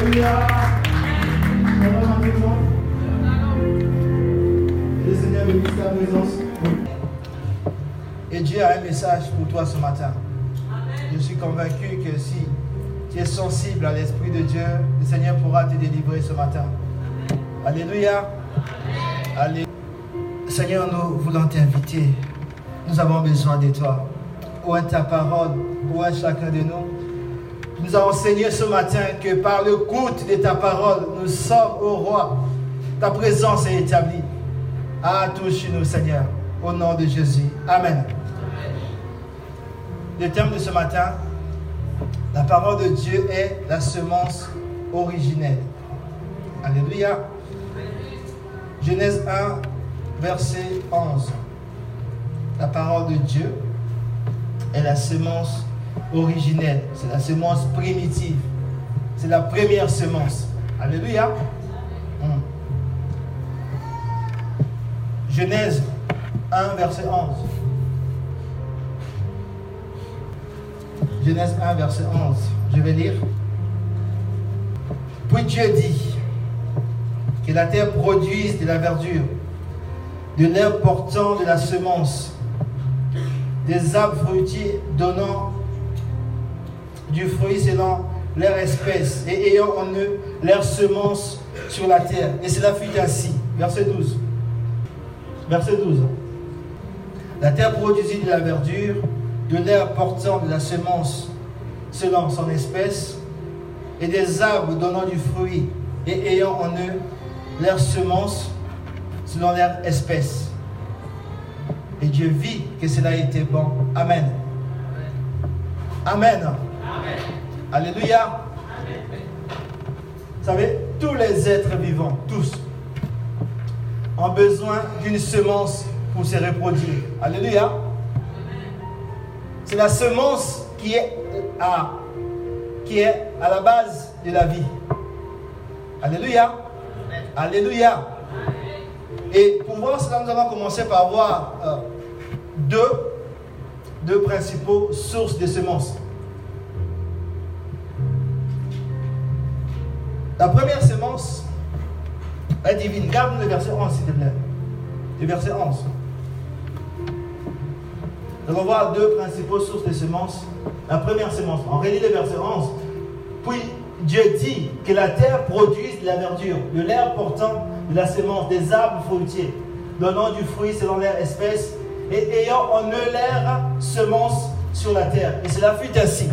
Alléluia. Le Seigneur bénisse ta présence. Et Dieu a un message pour toi ce matin. Je suis convaincu que si tu es sensible à l'Esprit de Dieu, le Seigneur pourra te délivrer ce matin. Alléluia. Alléluia. Seigneur, nous voulons t'inviter. Nous avons besoin de toi. Où est ta parole? Où est chacun de nous? Nous a enseigné ce matin que par le goût de ta parole, nous sommes au roi. Ta présence est établie. À touche-nous, Seigneur, au nom de Jésus. Amen. Le thème de ce matin, la parole de Dieu est la semence originelle. Alléluia. Genèse 1, verset 11. La parole de Dieu est la semence originelle. C'est la semence primitive. C'est la première semence. Alléluia. Hmm. Genèse 1, verset 11. Genèse 1, verset 11. Je vais lire. Puis Dieu dit que la terre produise de la verdure, de l'herbe portant de la semence, des arbres fruitiers donnant du fruit selon leur espèce et ayant en eux leur semence sur la terre. Et cela fut ainsi. Verset 12. Verset 12. La terre produisit de la verdure, de l'herbe portant de la semence selon son espèce, et des arbres donnant du fruit et ayant en eux leur semence selon leur espèce. Et Dieu vit que cela était bon. Amen. Amen. Alléluia. Vous savez, tous les êtres vivants, tous, ont besoin d'une semence pour se reproduire. Alléluia. C'est la semence qui est à, la base de la vie. Alléluia. Alléluia. Et pour voir cela, nous allons commencer par voir euh, deux, deux principaux sources de semences. La première semence est divine. Garde le verset 11, s'il te plaît. Le verset 11. Nous allons voir deux principaux sources de semences. La première semence, on relit le verset 11. Puis Dieu dit que la terre produise de la verdure, de l'herbe portant de la semence, des arbres fruitiers, donnant du fruit selon leur espèce, et ayant en eux l'air semence sur la terre. Et cela fut ainsi.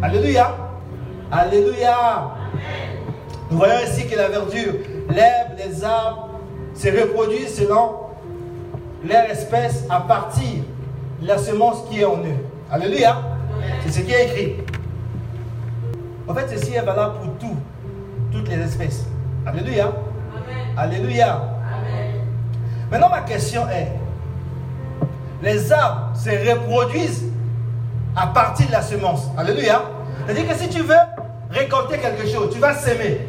Alléluia. Alléluia. Nous voyons ici que la verdure, l'herbe, les arbres se reproduisent selon leur espèce à partir de la semence qui est en eux. Alléluia. C'est ce qui est écrit. En fait, ceci est valable pour tout, toutes les espèces. Alléluia. Alléluia. Maintenant, ma question est, les arbres se reproduisent à partir de la semence. Alléluia. C'est-à-dire que si tu veux récolter quelque chose, tu vas s'aimer.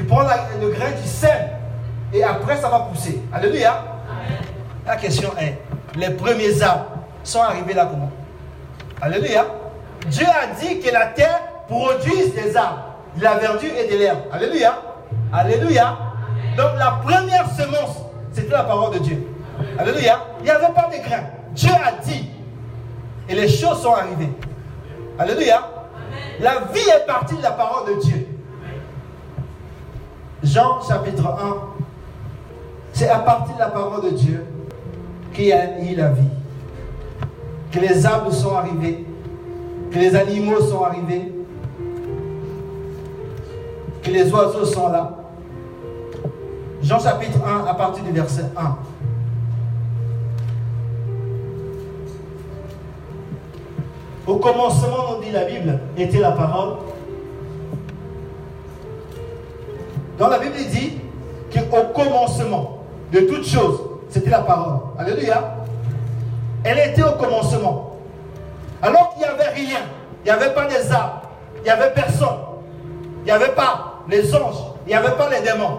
Tu prends le grain, tu sèmes. Et après, ça va pousser. Alléluia. La question est, les premiers arbres sont arrivés là comment? Alléluia. Dieu a dit que la terre produise des arbres, de la verdure et de l'herbe. Alléluia. Alléluia. Donc la première semence, c'était la parole de Dieu. Alléluia. Il n'y avait pas de grain. Dieu a dit. Et les choses sont arrivées. Alléluia. La vie est partie de la parole de Dieu. Jean chapitre 1, c'est à partir de la parole de Dieu qu'il y a eu la vie. Que les arbres sont arrivés, que les animaux sont arrivés, que les oiseaux sont là. Jean chapitre 1, à partir du verset 1. Au commencement, nous dit la Bible, était la parole. Dans la Bible, dit qu'au commencement de toutes choses, c'était la parole. Alléluia. Elle était au commencement. Alors qu'il n'y avait rien. Il n'y avait pas des arbres. Il n'y avait personne. Il n'y avait pas les anges. Il n'y avait pas les démons.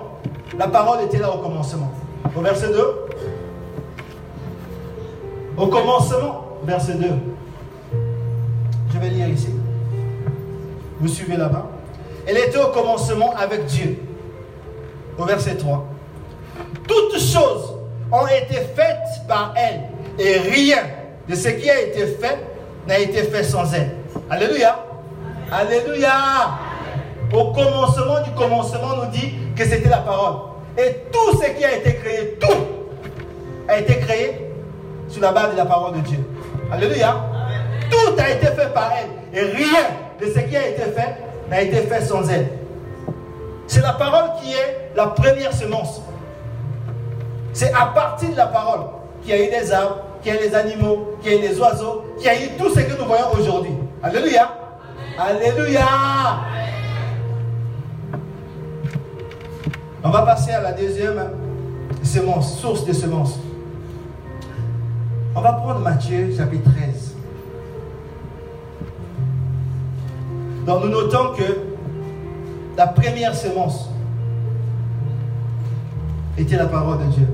La parole était là au commencement. Au verset 2. Au commencement, verset 2. Je vais lire ici. Vous suivez là-bas. Elle était au commencement avec Dieu. Au verset 3. Toutes choses ont été faites par elle et rien de ce qui a été fait n'a été fait sans elle. Alléluia. Alléluia. Au commencement du commencement, nous dit que c'était la parole. Et tout ce qui a été créé, tout a été créé sur la base de la parole de Dieu. Alléluia. Tout a été fait par elle. Et rien de ce qui a été fait n'a été fait sans elle. C'est la parole qui est la première semence. C'est à partir de la parole qu'il y a eu des arbres, qu'il y a eu des animaux, qu'il y a eu des oiseaux, qu'il y a eu tout ce que nous voyons aujourd'hui. Alléluia. Alléluia. On va passer à la deuxième semence, source de semences. On va prendre Matthieu chapitre 13. Donc nous notons que la première semence était la parole de Dieu.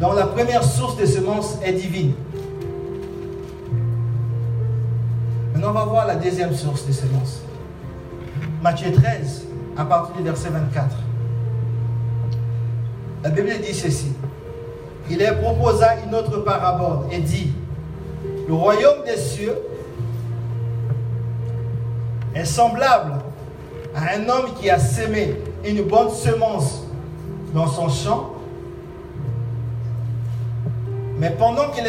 Donc la première source de semences est divine. Maintenant, on va voir la deuxième source de semences. Matthieu 13, à partir du verset 24. La Bible dit ceci. Il leur proposa une autre parabole et dit, le royaume des cieux est semblable un homme qui a sémé une bonne semence dans son champ. Mais pendant que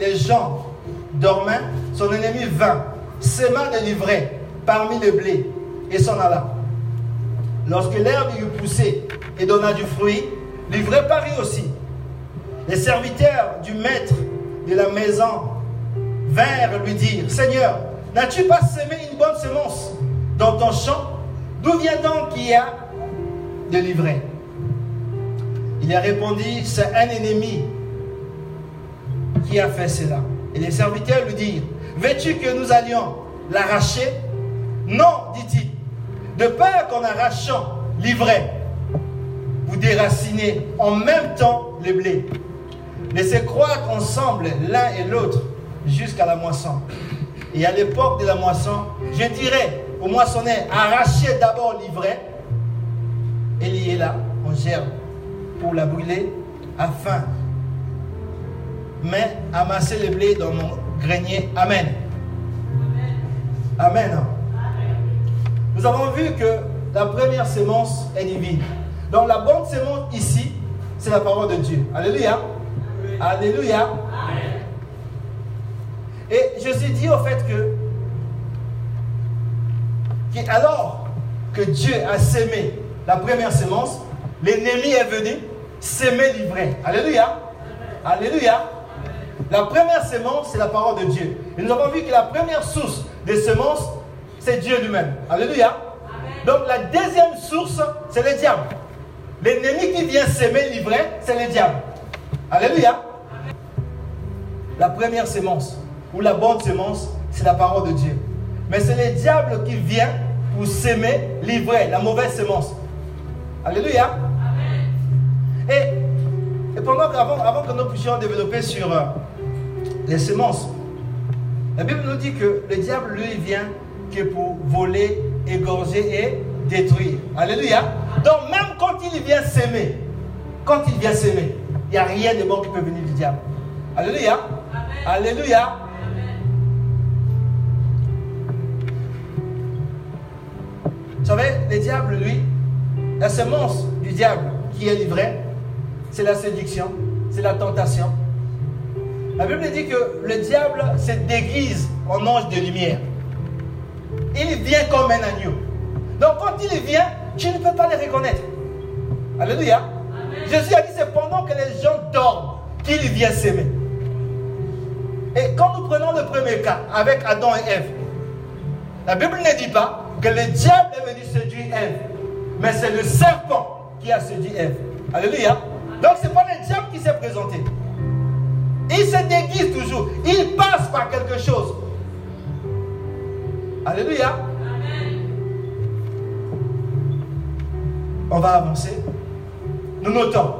les, gens dormaient, son ennemi vint, sema de l'ivraie parmi le blé et s'en alla. Lorsque l'herbe eut poussé et donna du fruit, l'ivraie parut aussi. Les serviteurs du maître de la maison vinrent lui dire, Seigneur, n'as-tu pas semé une bonne semence dans ton champ? D'où vient donc qu'il y a de l'ivraie Il a répondu, c'est un ennemi qui a fait cela. Et les serviteurs lui dirent, veux-tu que nous allions l'arracher? Non, dit-il. De peur qu'en arrachant l'ivraie, vous déracinez en même temps le blé. Laissez croître ensemble l'un et l'autre jusqu'à la moisson. Et à l'époque de la moisson, je dirais au moissonneur, arrachez d'abord l'ivraie et liez-la en gerbe pour la brûler afin mais amasser le blé dans mon grenier. Amen. Amen. Nous avons vu que la première sémence est divine. Donc la bonne sémence ici, c'est la parole de Dieu. Alléluia. Alléluia. Et je suis dit au fait que, alors que Dieu a sémé la première sémence, l'ennemi est venu s'aimer l'ivraie. Alléluia. Alléluia. La première semence, c'est la parole de Dieu. Et nous avons vu que la première source des semences, c'est Dieu lui-même. Alléluia. Donc la deuxième source, c'est le diable. L'ennemi qui vient s'aimer l'ivraie, c'est le diable. Alléluia. La première sémence, ou la bonne sémence, c'est la parole de Dieu. Mais c'est le diable qui vient pour s'aimer l'ivraie, la mauvaise sémence. Alléluia. Et, et pendant avant, avant, que nous puissions développer sur euh, les semences, la Bible nous dit que le diable, lui, vient que pour voler, égorger et détruire. Alléluia. Donc même quand il vient s'aimer, quand il vient s'aimer, il n'y a rien de bon qui peut venir du diable. Alléluia. Alléluia. Vous savez, le diable, lui, la semence du diable qui est livrée, c'est la séduction, c'est la tentation. La Bible dit que le diable se déguise en ange de lumière. Il vient comme un agneau. Donc quand il vient, tu ne peux pas le reconnaître. Alléluia. Jésus a dit c'est pendant que les gens dorment qu'il vient s'aimer. Et quand nous prenons le premier cas avec Adam et Ève, la Bible ne dit pas que le diable est venu séduire Ève, mais c'est le serpent qui a séduit Ève. Alléluia. Donc ce n'est pas le diable qui s'est présenté. Il se déguise toujours. Il passe par quelque chose. Alléluia. On va avancer. Nous notons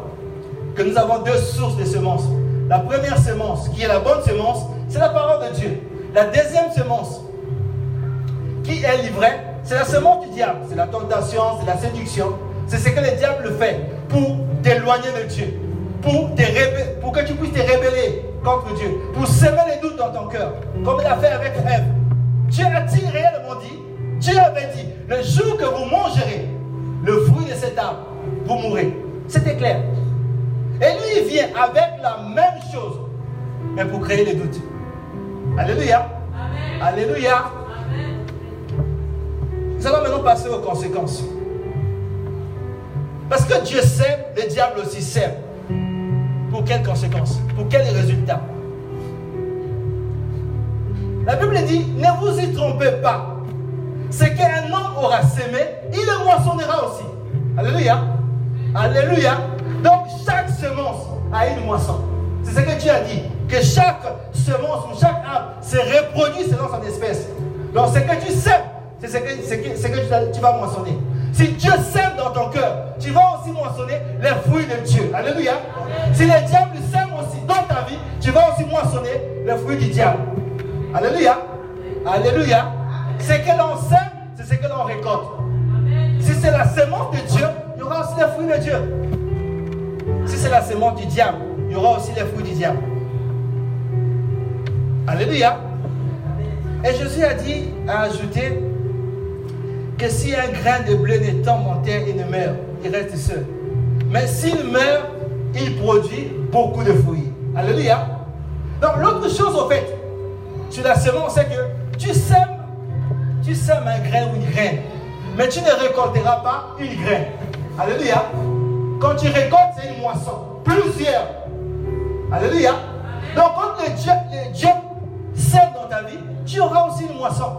que nous avons deux sources de semences. La première semence, qui est la bonne semence, c'est la parole de Dieu. La deuxième semence, qui est livrée, c'est la semence du diable. C'est la tentation, c'est la séduction. C'est ce que le diable fait pour t'éloigner de Dieu. Pour, pour que tu puisses te rébeller contre Dieu. Pour semer les doutes dans ton cœur. Comme il a fait avec Ève. Dieu a-t-il réellement dit Dieu avait dit, le jour que vous mangerez le fruit de cet arbre, vous mourrez. C'était clair. Et lui, il vient avec la même chose, mais pour créer des doutes. Alléluia. Alléluia. Nous allons maintenant passer aux conséquences. Parce que Dieu sait, le diable aussi sait. Pour quelles conséquences Pour quels résultats La Bible dit, ne vous y trompez pas. Ce qu'un homme aura semé, il le moissonnera aussi. Alléluia. Alléluia. Donc chaque semence a une moisson. C'est ce que Dieu a dit. Que chaque semence ou chaque arbre se reproduit selon son espèce. Donc ce que tu sèmes, c'est ce que, tu vas moissonner. Si Dieu sème dans ton cœur, tu vas aussi moissonner les fruits de Dieu. Alléluia. Si le diable sème aussi dans ta vie, tu vas aussi moissonner les fruits du diable. Alléluia. Alléluia. Ce que l'on sème, c'est ce que l'on récolte. Si c'est la semence de Dieu, il y aura aussi les fruits de Dieu. Si c'est la semence du diable, il y aura aussi les fruits du diable. Alléluia. Et Jésus a dit, a ajouté, que si un grain de blé ne tombe en terre et ne meurt, il reste seul. Mais s'il meurt, il produit beaucoup de fruits. Alléluia. Donc l'autre chose au fait, sur la semence, c'est que tu sèmes, tu sèmes un grain ou une graine, mais tu ne récolteras pas une graine. Alléluia. Quand tu récoltes, c'est une moisson. Plusieurs. Alléluia. Donc quand le Dieu, le Dieu sème dans ta vie, tu auras aussi une moisson.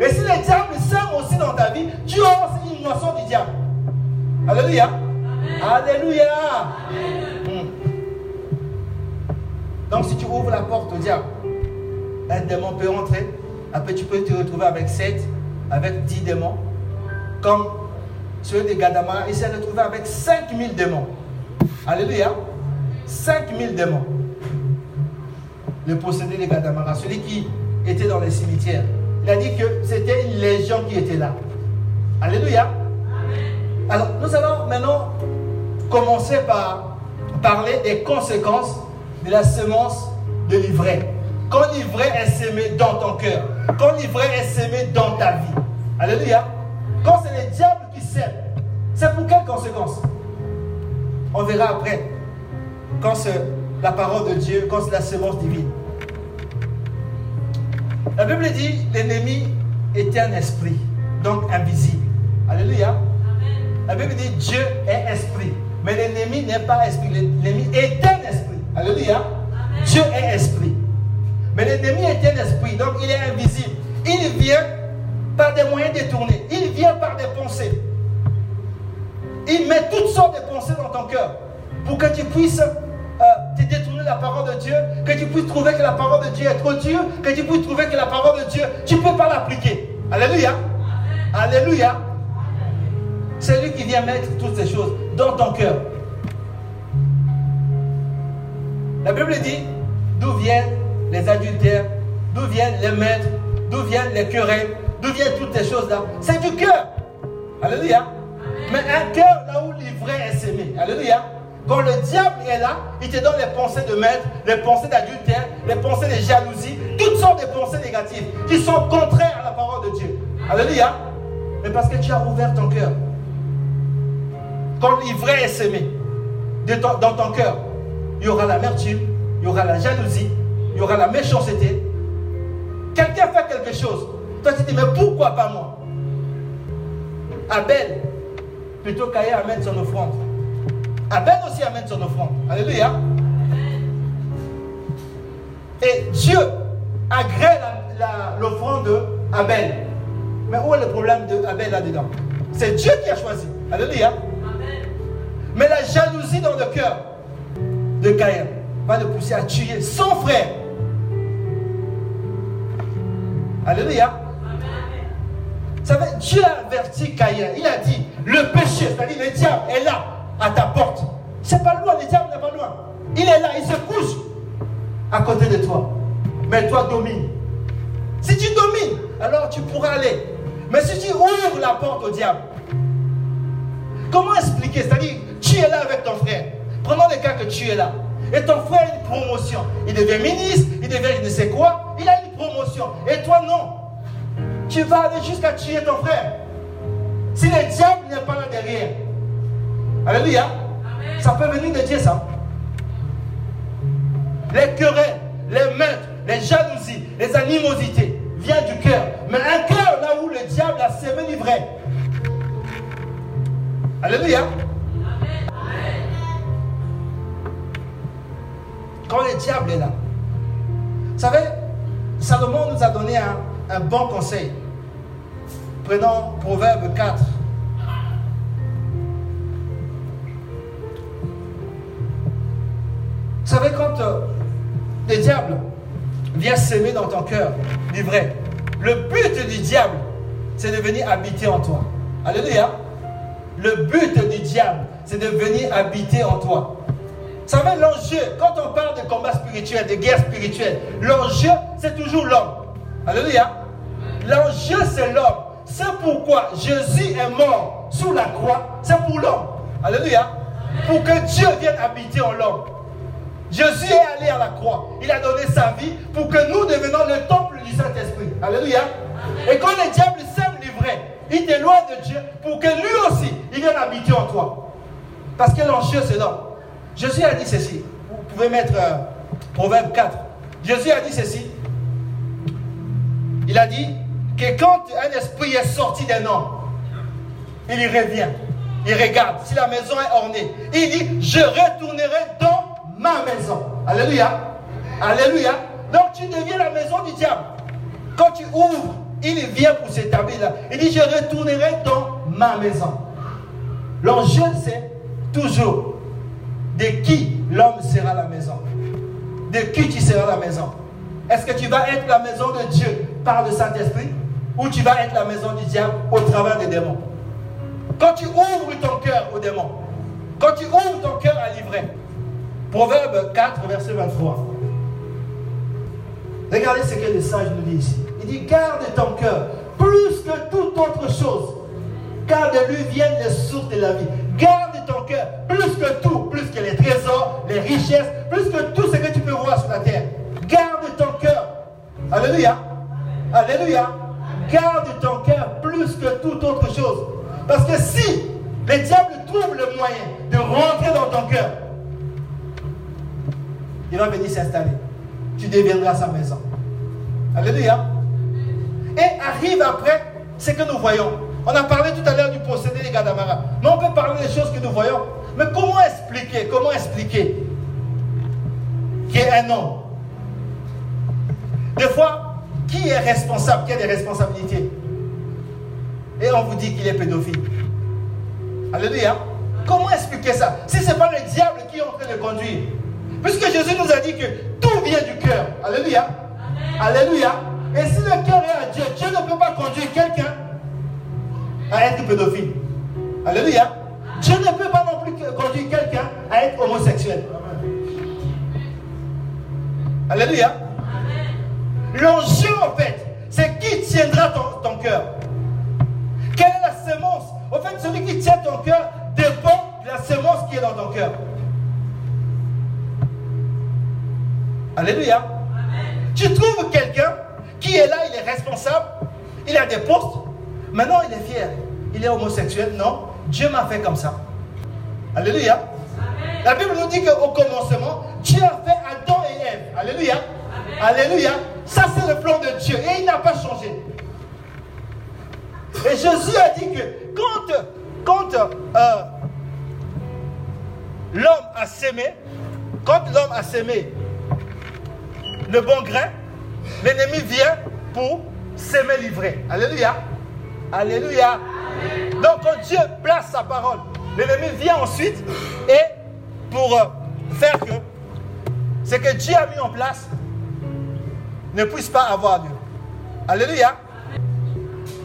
Et si le diable sème aussi dans ta vie, tu auras aussi une moisson du diable. Alléluia. Alléluia. Hmm. Donc si tu ouvres la porte au diable, un démon peut entrer. Après tu peux te retrouver avec 7, avec 10 démons. Comme celui de Gadama, il s'est retrouvé avec 5000 démons. Alléluia. 5000 démons. Le possédé de Gadamara, celui qui était dans les cimetières. Il a dit que c'était une légion qui était là. Alléluia. Alors, nous allons maintenant commencer par parler des conséquences de la semence de l'ivraie. Quand l'ivraie est semé dans ton cœur, quand l'ivraie est semé dans ta vie. Alléluia. Quand c'est le diable qui sème, c'est pour quelles conséquences On verra après. Quand c'est la parole de Dieu, quand c'est la semence divine. La Bible dit l'ennemi est un esprit, donc invisible. Alléluia. La Bible dit Dieu est esprit. Mais l'ennemi n'est pas esprit. L'ennemi est un esprit. Alléluia. Dieu est esprit. Mais l'ennemi est un esprit, donc il est invisible. Il vient par des moyens détournés. Il vient par des pensées. Il met toutes sortes de pensées dans ton cœur pour que tu puisses parole de Dieu, que tu puisses trouver que la parole de Dieu est trop dure, que tu puisses trouver que la parole de Dieu, tu ne peux pas l'appliquer. Alléluia. Alléluia. C'est lui qui vient mettre toutes ces choses dans ton cœur. La Bible dit d'où viennent les adultères, d'où viennent les maîtres, d'où viennent les querelles, d'où viennent toutes ces choses-là? C'est du cœur. Alléluia. Mais un cœur là où l'ivraie est sémé. Alléluia. Quand le diable est là, il te donne les pensées de maître, les pensées d'adultère, les pensées de jalousie, toutes sortes de pensées négatives qui sont contraires à la parole de Dieu. Alléluia. Mais parce que tu as ouvert ton cœur. Quand l'ivraie est sémé dans ton cœur, il y aura l'amertume, il y aura la jalousie, il y aura la méchanceté. Quelqu'un fait quelque chose. Toi, tu te dis, mais pourquoi pas moi? Abel, plutôt qu'à amène son offrande. Abel aussi amène son offrande. Alléluia. Et Dieu agrée l'offrande d'Abel. Mais où est le problème d'Abel là-dedans? C'est Dieu qui a choisi. Alléluia. Mais la jalousie dans le cœur de Caïn va le pousser à tuer son frère. Alléluia. Vous savez, Dieu a averti Caïn. Il a dit, le péché, c'est-à-dire le diable est là, à ta porte. C'est pas loin, le diable n'est pas loin. Il est là, il se couche à côté de toi. Mais toi domine. Si tu domines, alors tu pourras aller Mais si tu ouvres la porte au diable, comment expliquer? C'est-à-dire, tu es là avec ton frère. Prenons le cas que tu es là. Et ton frère a une promotion. Il devient ministre, il devient je ne sais quoi. Il a une promotion. Et toi, non. Tu vas aller jusqu'à tuer ton frère. Si le diable n'est pas là derrière. Alléluia. Ça peut venir de Dieu, ça. Les querelles, les meurtres, les jalousies, les animosités viennent du cœur. Mais un cœur là où le diable a semé l'ivraie. Alléluia. Quand le diable est là. Vous savez, Salomon nous a donné un, bon conseil. Prenons Proverbe 4. Le diable vient s'aimer dans ton cœur, du vrai, le but du diable, c'est de venir habiter en toi. Alléluia. Le but du diable, c'est de venir habiter en toi. Vous savez, l'enjeu, quand on parle de combat spirituel, de guerre spirituelle, l'enjeu, c'est toujours l'homme. Alléluia. L'enjeu, c'est l'homme. C'est pourquoi Jésus est mort sous la croix. C'est pour l'homme. Alléluia. Pour que Dieu vienne habiter en l'homme. Jésus est allé à la croix. Il a donné sa vie pour que nous devenions le temple du Saint-Esprit. Alléluia. Et quand le diable sème l'ivraie, il t'éloigne de Dieu pour que lui aussi, il vienne habiter en toi. Parce que l'enjeu, c'est l'homme. Jésus a dit ceci. Vous pouvez mettre euh, Proverbe 4. Jésus a dit ceci. Il a dit que quand un esprit est sorti d'un homme, il y revient. Il regarde si la maison est ornée. Il dit, je retournerai dans ma maison. Alléluia. Alléluia. Donc tu deviens la maison du diable. Quand tu ouvres, il vient pour s'établir là. Il dit, je retournerai dans ma maison. L'enjeu, c'est toujours de qui l'homme sera la maison. De qui tu seras la maison. Est-ce que tu vas être la maison de Dieu par le Saint-Esprit ou tu vas être la maison du diable au travers des démons? Quand tu ouvres ton cœur aux démons, quand tu ouvres ton cœur à l'ivraie, Proverbe 4, verset 23. Regardez ce que le sage nous dit ici. Il dit, garde ton cœur plus que toute autre chose, car de lui viennent les sources de la vie. Garde ton cœur plus que tout, plus que les trésors, les richesses, plus que tout ce que tu peux voir sur la terre. Garde ton cœur. Alléluia. Alléluia. Garde ton cœur plus que toute autre chose. Parce que si le diable trouve le moyen de rentrer dans ton cœur, il va venir s'installer. Tu deviendras sa maison. Alléluia. Et arrive après ce que nous voyons. On a parlé tout à l'heure du procédé des Gadamara. Mais on peut parler des choses que nous voyons. Mais comment expliquer Comment expliquer qu'il y ait un homme? Des fois, qui est responsable Qui a des responsabilités? Et on vous dit qu'il est pédophile. Alléluia. Comment expliquer ça? Si ce n'est pas le diable qui est en train de conduire, Puisque Jésus nous a dit que tout vient du cœur. Alléluia. Alléluia. Et si le cœur est à Dieu, Dieu ne peut pas conduire quelqu'un à être pédophile. Alléluia. Dieu ne peut pas non plus conduire quelqu'un à être homosexuel. Alléluia. L'enjeu, en fait, c'est qui tiendra ton, ton cœur. Quelle est la semence? En fait, celui qui tient ton cœur dépend de la semence qui est dans ton cœur. Alléluia. Tu trouves quelqu'un qui est là, il est responsable, il a des postes. Maintenant, il est fier. Il est homosexuel. Non, Dieu m'a fait comme ça. Alléluia. La Bible nous dit qu'au commencement, Dieu a fait Adam et Ève. Alléluia. Alléluia. Ça, c'est le plan de Dieu. Et il n'a pas changé. Et Jésus a dit que quand, quand euh, l'homme a sémé, quand l'homme a sémé le bon grain, l'ennemi vient pour s'aimer livrer. Alléluia. Alléluia. Donc quand Dieu place sa parole, l'ennemi vient ensuite et pour euh, faire que ce que Dieu a mis en place ne puisse pas avoir lieu. Alléluia.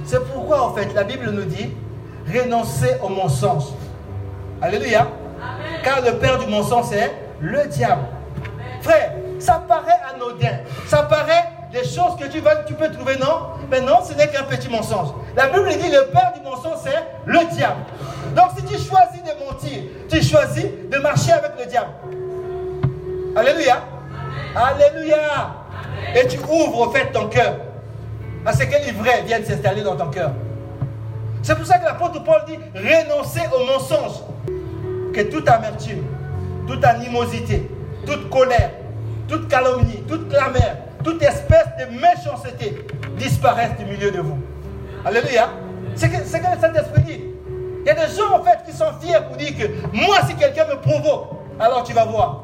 C'est pourquoi en fait la Bible nous dit renoncer au mensonge. Alléluia. Car le père du mensonge c'est le diable. Frère, ça paraît anodin, ça paraît des choses que tu, vas, tu peux trouver, non? Mais non, ce n'est qu'un petit mensonge. La Bible dit le père du mensonge, c'est le diable. Donc si tu choisis de mentir, tu choisis de marcher avec le diable. Alléluia. Alléluia. Et tu ouvres au fait ton cœur à ce que l'ivraie vienne s'installer dans ton cœur. C'est pour ça que l'apôtre Paul dit renoncer au mensonge. Que toute amertume, toute animosité, toute colère, toute calomnie, toute clameur, toute espèce de méchanceté disparaisse du milieu de vous. Alléluia. C'est que, c'est que le Saint-Esprit dit. Il y a des gens en fait qui sont fiers pour dire que moi, si quelqu'un me provoque, alors tu vas voir.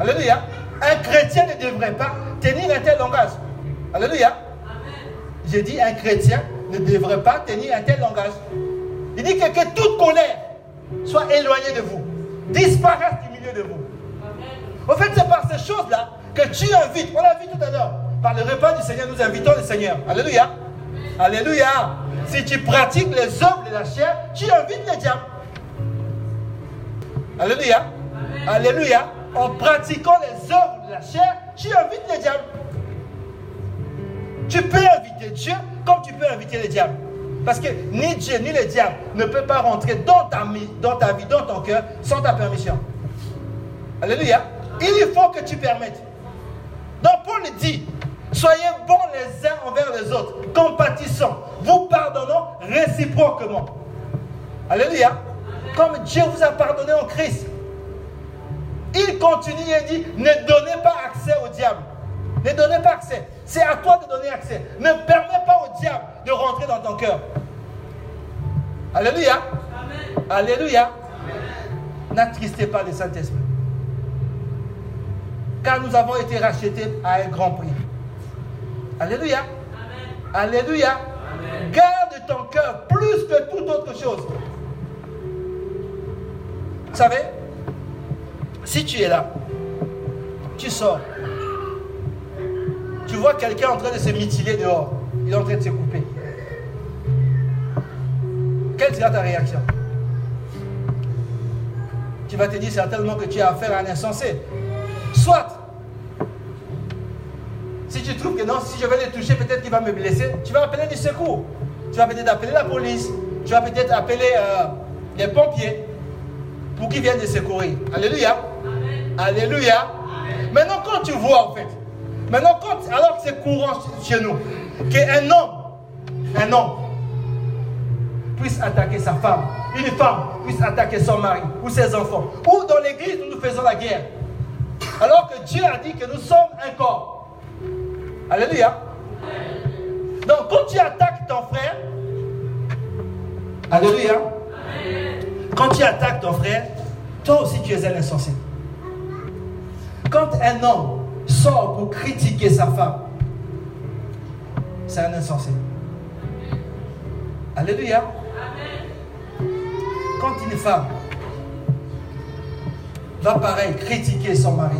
Alléluia. Un chrétien ne devrait pas tenir un tel langage. Alléluia. J'ai dit un chrétien ne devrait pas tenir un tel langage. Il dit que, que toute colère soit éloignée de vous, disparaisse du milieu de vous. En fait, c'est par ces choses-là que tu invites. On l'a vu tout à l'heure. Par le repas du Seigneur, nous invitons le Seigneur. Alléluia. Alléluia. Si tu pratiques les œuvres de la chair, tu invites le diable. Alléluia. Alléluia. En pratiquant les œuvres de la chair, tu invites le diable. Tu peux inviter Dieu comme tu peux inviter le diable. Parce que ni Dieu ni le diable ne peut pas rentrer dans ta, dans ta vie, dans ton cœur, sans ta permission. Alléluia. Il faut que tu permettes. Donc Paul dit, soyez bons les uns envers les autres, compatissants, vous pardonnons réciproquement. Alléluia. Comme Dieu vous a pardonné en Christ. Il continue et dit, ne donnez pas accès au diable. Ne donnez pas accès. C'est à toi de donner accès. Ne permets pas au diable de rentrer dans ton cœur. Alléluia. Alléluia. N'attristez pas le Saint-Esprit. Car nous avons été rachetés à un grand prix. Alléluia. Alléluia. Garde ton cœur plus que toute autre chose. Vous savez, si tu es là, tu sors, tu vois quelqu'un en train de se mutiler dehors, il est en train de se couper. Quelle sera ta réaction? Tu vas te dire certainement que tu as affaire à un insensé. Soit, si tu trouves que non, si je vais le toucher, peut-être qu'il va me blesser, tu vas appeler du secours. Tu vas peut-être appeler la police. Tu vas peut-être appeler euh, les pompiers pour qu'ils viennent te secourir. Alléluia. Alléluia. Maintenant, quand tu vois, en fait, maintenant, quand, alors que c'est courant chez nous, qu'un homme, un homme, puisse attaquer sa femme, une femme puisse attaquer son mari ou ses enfants, ou dans l'église où nous faisons la guerre, alors que Dieu a dit que nous sommes un corps. Alléluia. Donc quand tu attaques ton frère, Alléluia. Quand tu attaques ton frère, toi aussi tu es un insensé. Quand un homme sort pour critiquer sa femme, c'est un insensé. Alléluia. Quand une femme va pareil critiquer son mari,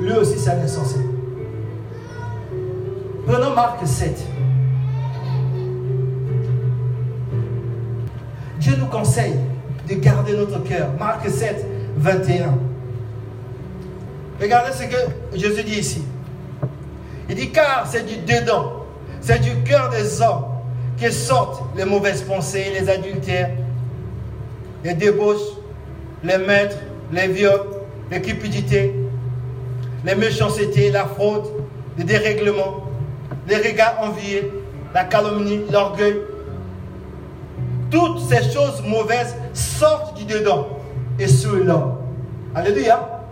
lui aussi c'est un insensé. Prenons Marc 7. Dieu nous conseille de garder notre cœur. Marc 7, 21. Regardez ce que Jésus dit ici. Il dit car c'est du dedans, c'est du cœur des hommes que sortent les mauvaises pensées, les adultères, les débauches, les maîtres, les viols, les cupidités, les méchancetés, la fraude, les dérèglements, les regards enviés, la calomnie, l'orgueil. Toutes ces choses mauvaises sortent du dedans et sur l'homme. Alléluia.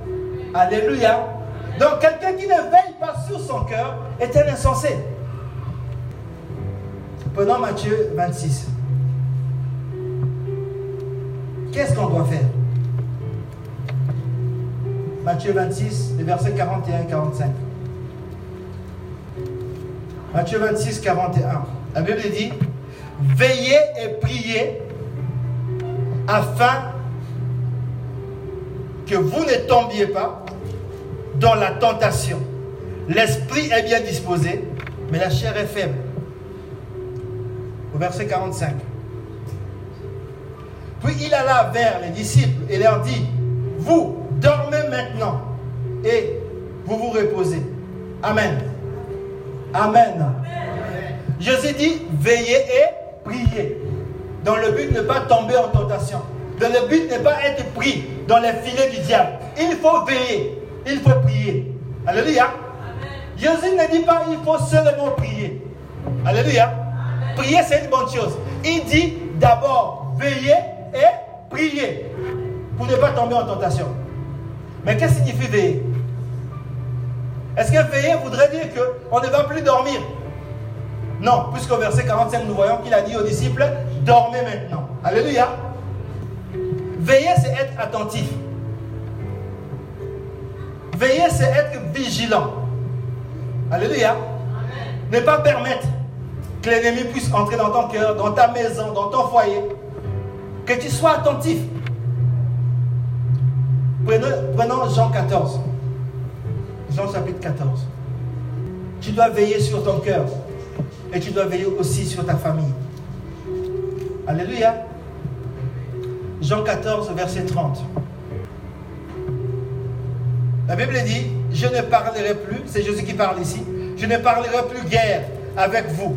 Alléluia. Donc quelqu'un qui ne veille pas sur son cœur est un insensé. Prenons Matthieu 26. Qu'est-ce qu'on doit faire? Matthieu 26, les versets 41 et 45. Matthieu 26, 41. La Bible dit, veillez et priez afin que vous ne tombiez pas dans la tentation. L'esprit est bien disposé, mais la chair est faible. Au verset 45. Puis il alla vers les disciples et leur dit, vous dormez maintenant et vous vous reposez. Amen. Amen. Jésus dit, veillez et priez. Dans le but de ne pas tomber en tentation. Dans le but de ne pas être pris dans les filets du diable. Il faut veiller. Il faut prier. Alléluia. Jésus ne dit pas il faut seulement prier. Alléluia. Prier, c'est une bonne chose. Il dit d'abord veiller et prier pour ne pas tomber en tentation. Mais qu'est-ce que signifie veiller? Est-ce que veiller voudrait dire qu'on ne va plus dormir? Non, puisqu'au verset 45, nous voyons qu'il a dit aux disciples, dormez maintenant. Alléluia. Veiller, c'est être attentif. Veiller, c'est être vigilant. Alléluia. Ne pas permettre que l'ennemi puisse entrer dans ton cœur, dans ta maison, dans ton foyer. Que tu sois attentif. Prenons, Jean 14. Jean chapitre 14. Tu dois veiller sur ton cœur. Et tu dois veiller aussi sur ta famille. Alléluia. Jean 14, verset 30. La Bible dit, je ne parlerai plus, c'est Jésus qui parle ici, je ne parlerai plus guère avec vous,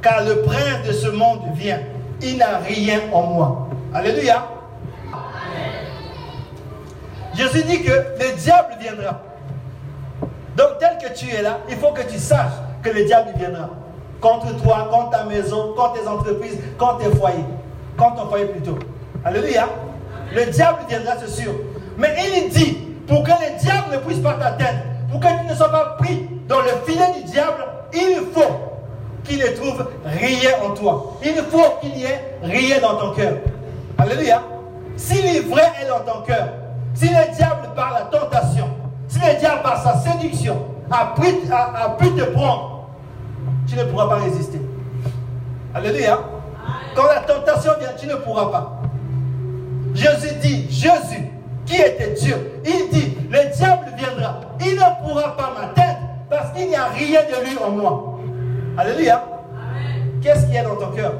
car le prince de ce monde vient, il n'a rien en moi. Alléluia. Jésus dit que le diable viendra. Donc tel que tu es là, il faut que tu saches que le diable viendra. Contre toi, contre ta maison, contre tes entreprises, contre tes foyers. Contre ton foyer plutôt. Alléluia. Le diable viendra, c'est sûr. Mais il dit, pour que le diable ne puisse pas t'atteindre, pour que tu ne sois pas pris dans le filet du diable, il faut qu'il ne trouve rien en toi. Il faut qu'il y ait rien dans ton cœur. Alléluia. Si l'ivraie est dans ton cœur, si le diable par la tentation, si le diable par sa séduction a, pu te prendre, tu ne pourras pas résister. Alléluia. Quand la tentation vient, tu ne pourras pas. Jésus dit, Jésus, qui était Dieu, il dit, le diable viendra, il ne pourra pas m'atteindre parce qu'il n'y a rien de lui en moi. Alléluia. Qu'est-ce qu'il y a dans ton cœur?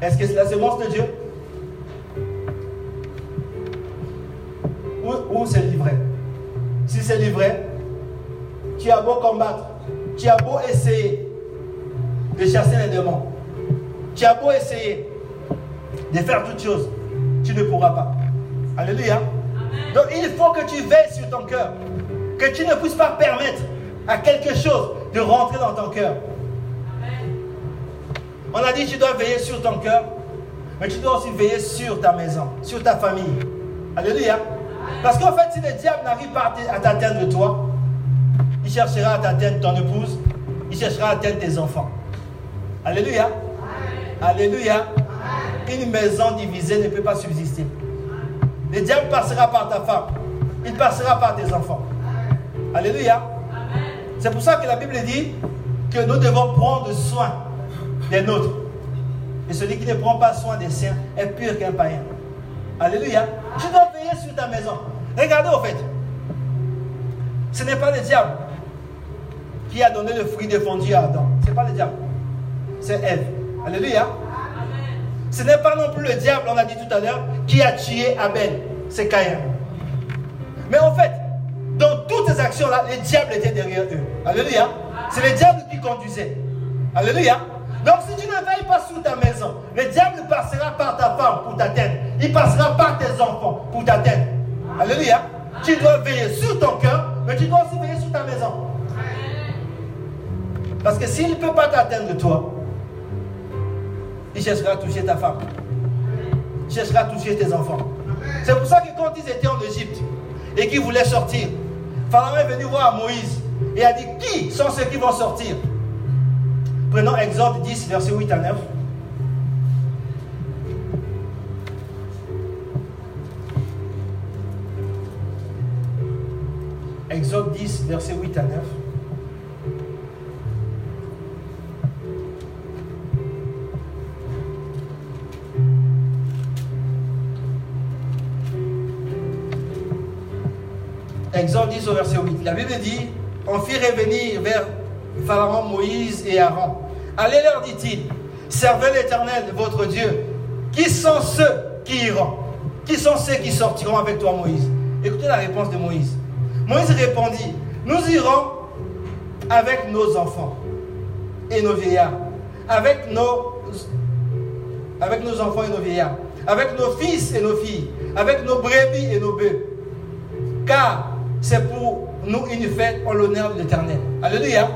Est-ce que c'est la sémence de Dieu? Ou, c'est livré? Si c'est livré, tu as beau combattre, tu as beau essayer de chasser les démons, tu as beau essayer de faire toutes choses, tu ne pourras pas. Alléluia. Donc il faut que tu veilles sur ton cœur. Que tu ne puisses pas permettre à quelque chose de rentrer dans ton cœur. On a dit tu dois veiller sur ton cœur, mais tu dois aussi veiller sur ta maison, sur ta famille. Alléluia. Parce qu'en fait, si le diable n'arrive pas à t'atteindre toi, il cherchera à t'atteindre ton épouse, il cherchera à atteindre tes enfants. Alléluia. Alléluia. Une maison divisée ne peut pas subsister. Le diable passera par ta femme, il passera par tes enfants. Alléluia. C'est pour ça que la Bible dit que nous devons prendre soin des nôtres. Et celui qui ne prend pas soin des siens est pire qu'un païen. Alléluia. Tu dois veiller sur ta maison. Regardez au fait. Ce n'est pas le diable qui a donné le fruit défendu à Adam. Ce n'est pas le diable. C'est Ève. Alléluia. Ce n'est pas non plus le diable, on a dit tout à l'heure, qui a tué Abel. C'est Caïn. Mais en fait, dans toutes ces actions-là, le diable était derrière eux. Alléluia. C'est le diable qui conduisait. Alléluia. Donc si tu ne veilles pas sur ta maison, le diable passera par ta femme pour t'atteindre. Il passera par tes enfants pour t'atteindre. Alléluia. Tu dois veiller sur ton cœur, mais tu dois aussi veiller sur ta maison. Parce que s'il ne peut pas t'atteindre toi, il cherchera à toucher ta femme. Il cherchera à toucher tes enfants. C'est pour ça que quand ils étaient en Égypte et qu'ils voulaient sortir, Pharaon est venu voir Moïse et a dit Qui sont ceux qui vont sortir? Prenons Exode 10, verset 8 à 9. Exode 10, verset 8 à 9. Exode 10 au verset 8. La Bible dit, on fit revenir vers Pharaon Moïse et Aaron. Allez leur, dit-il, servez l'Éternel, votre Dieu. Qui sont ceux qui iront? Qui sont ceux qui sortiront avec toi, Moïse? Écoutez la réponse de Moïse. Moïse répondit, nous irons avec nos enfants et nos vieillards, avec nos, avec nos enfants et nos vieillards, avec nos fils et nos filles, avec nos brebis et nos bœufs. Car c'est pour nous une fête en l'honneur de l'Éternel. Alléluia.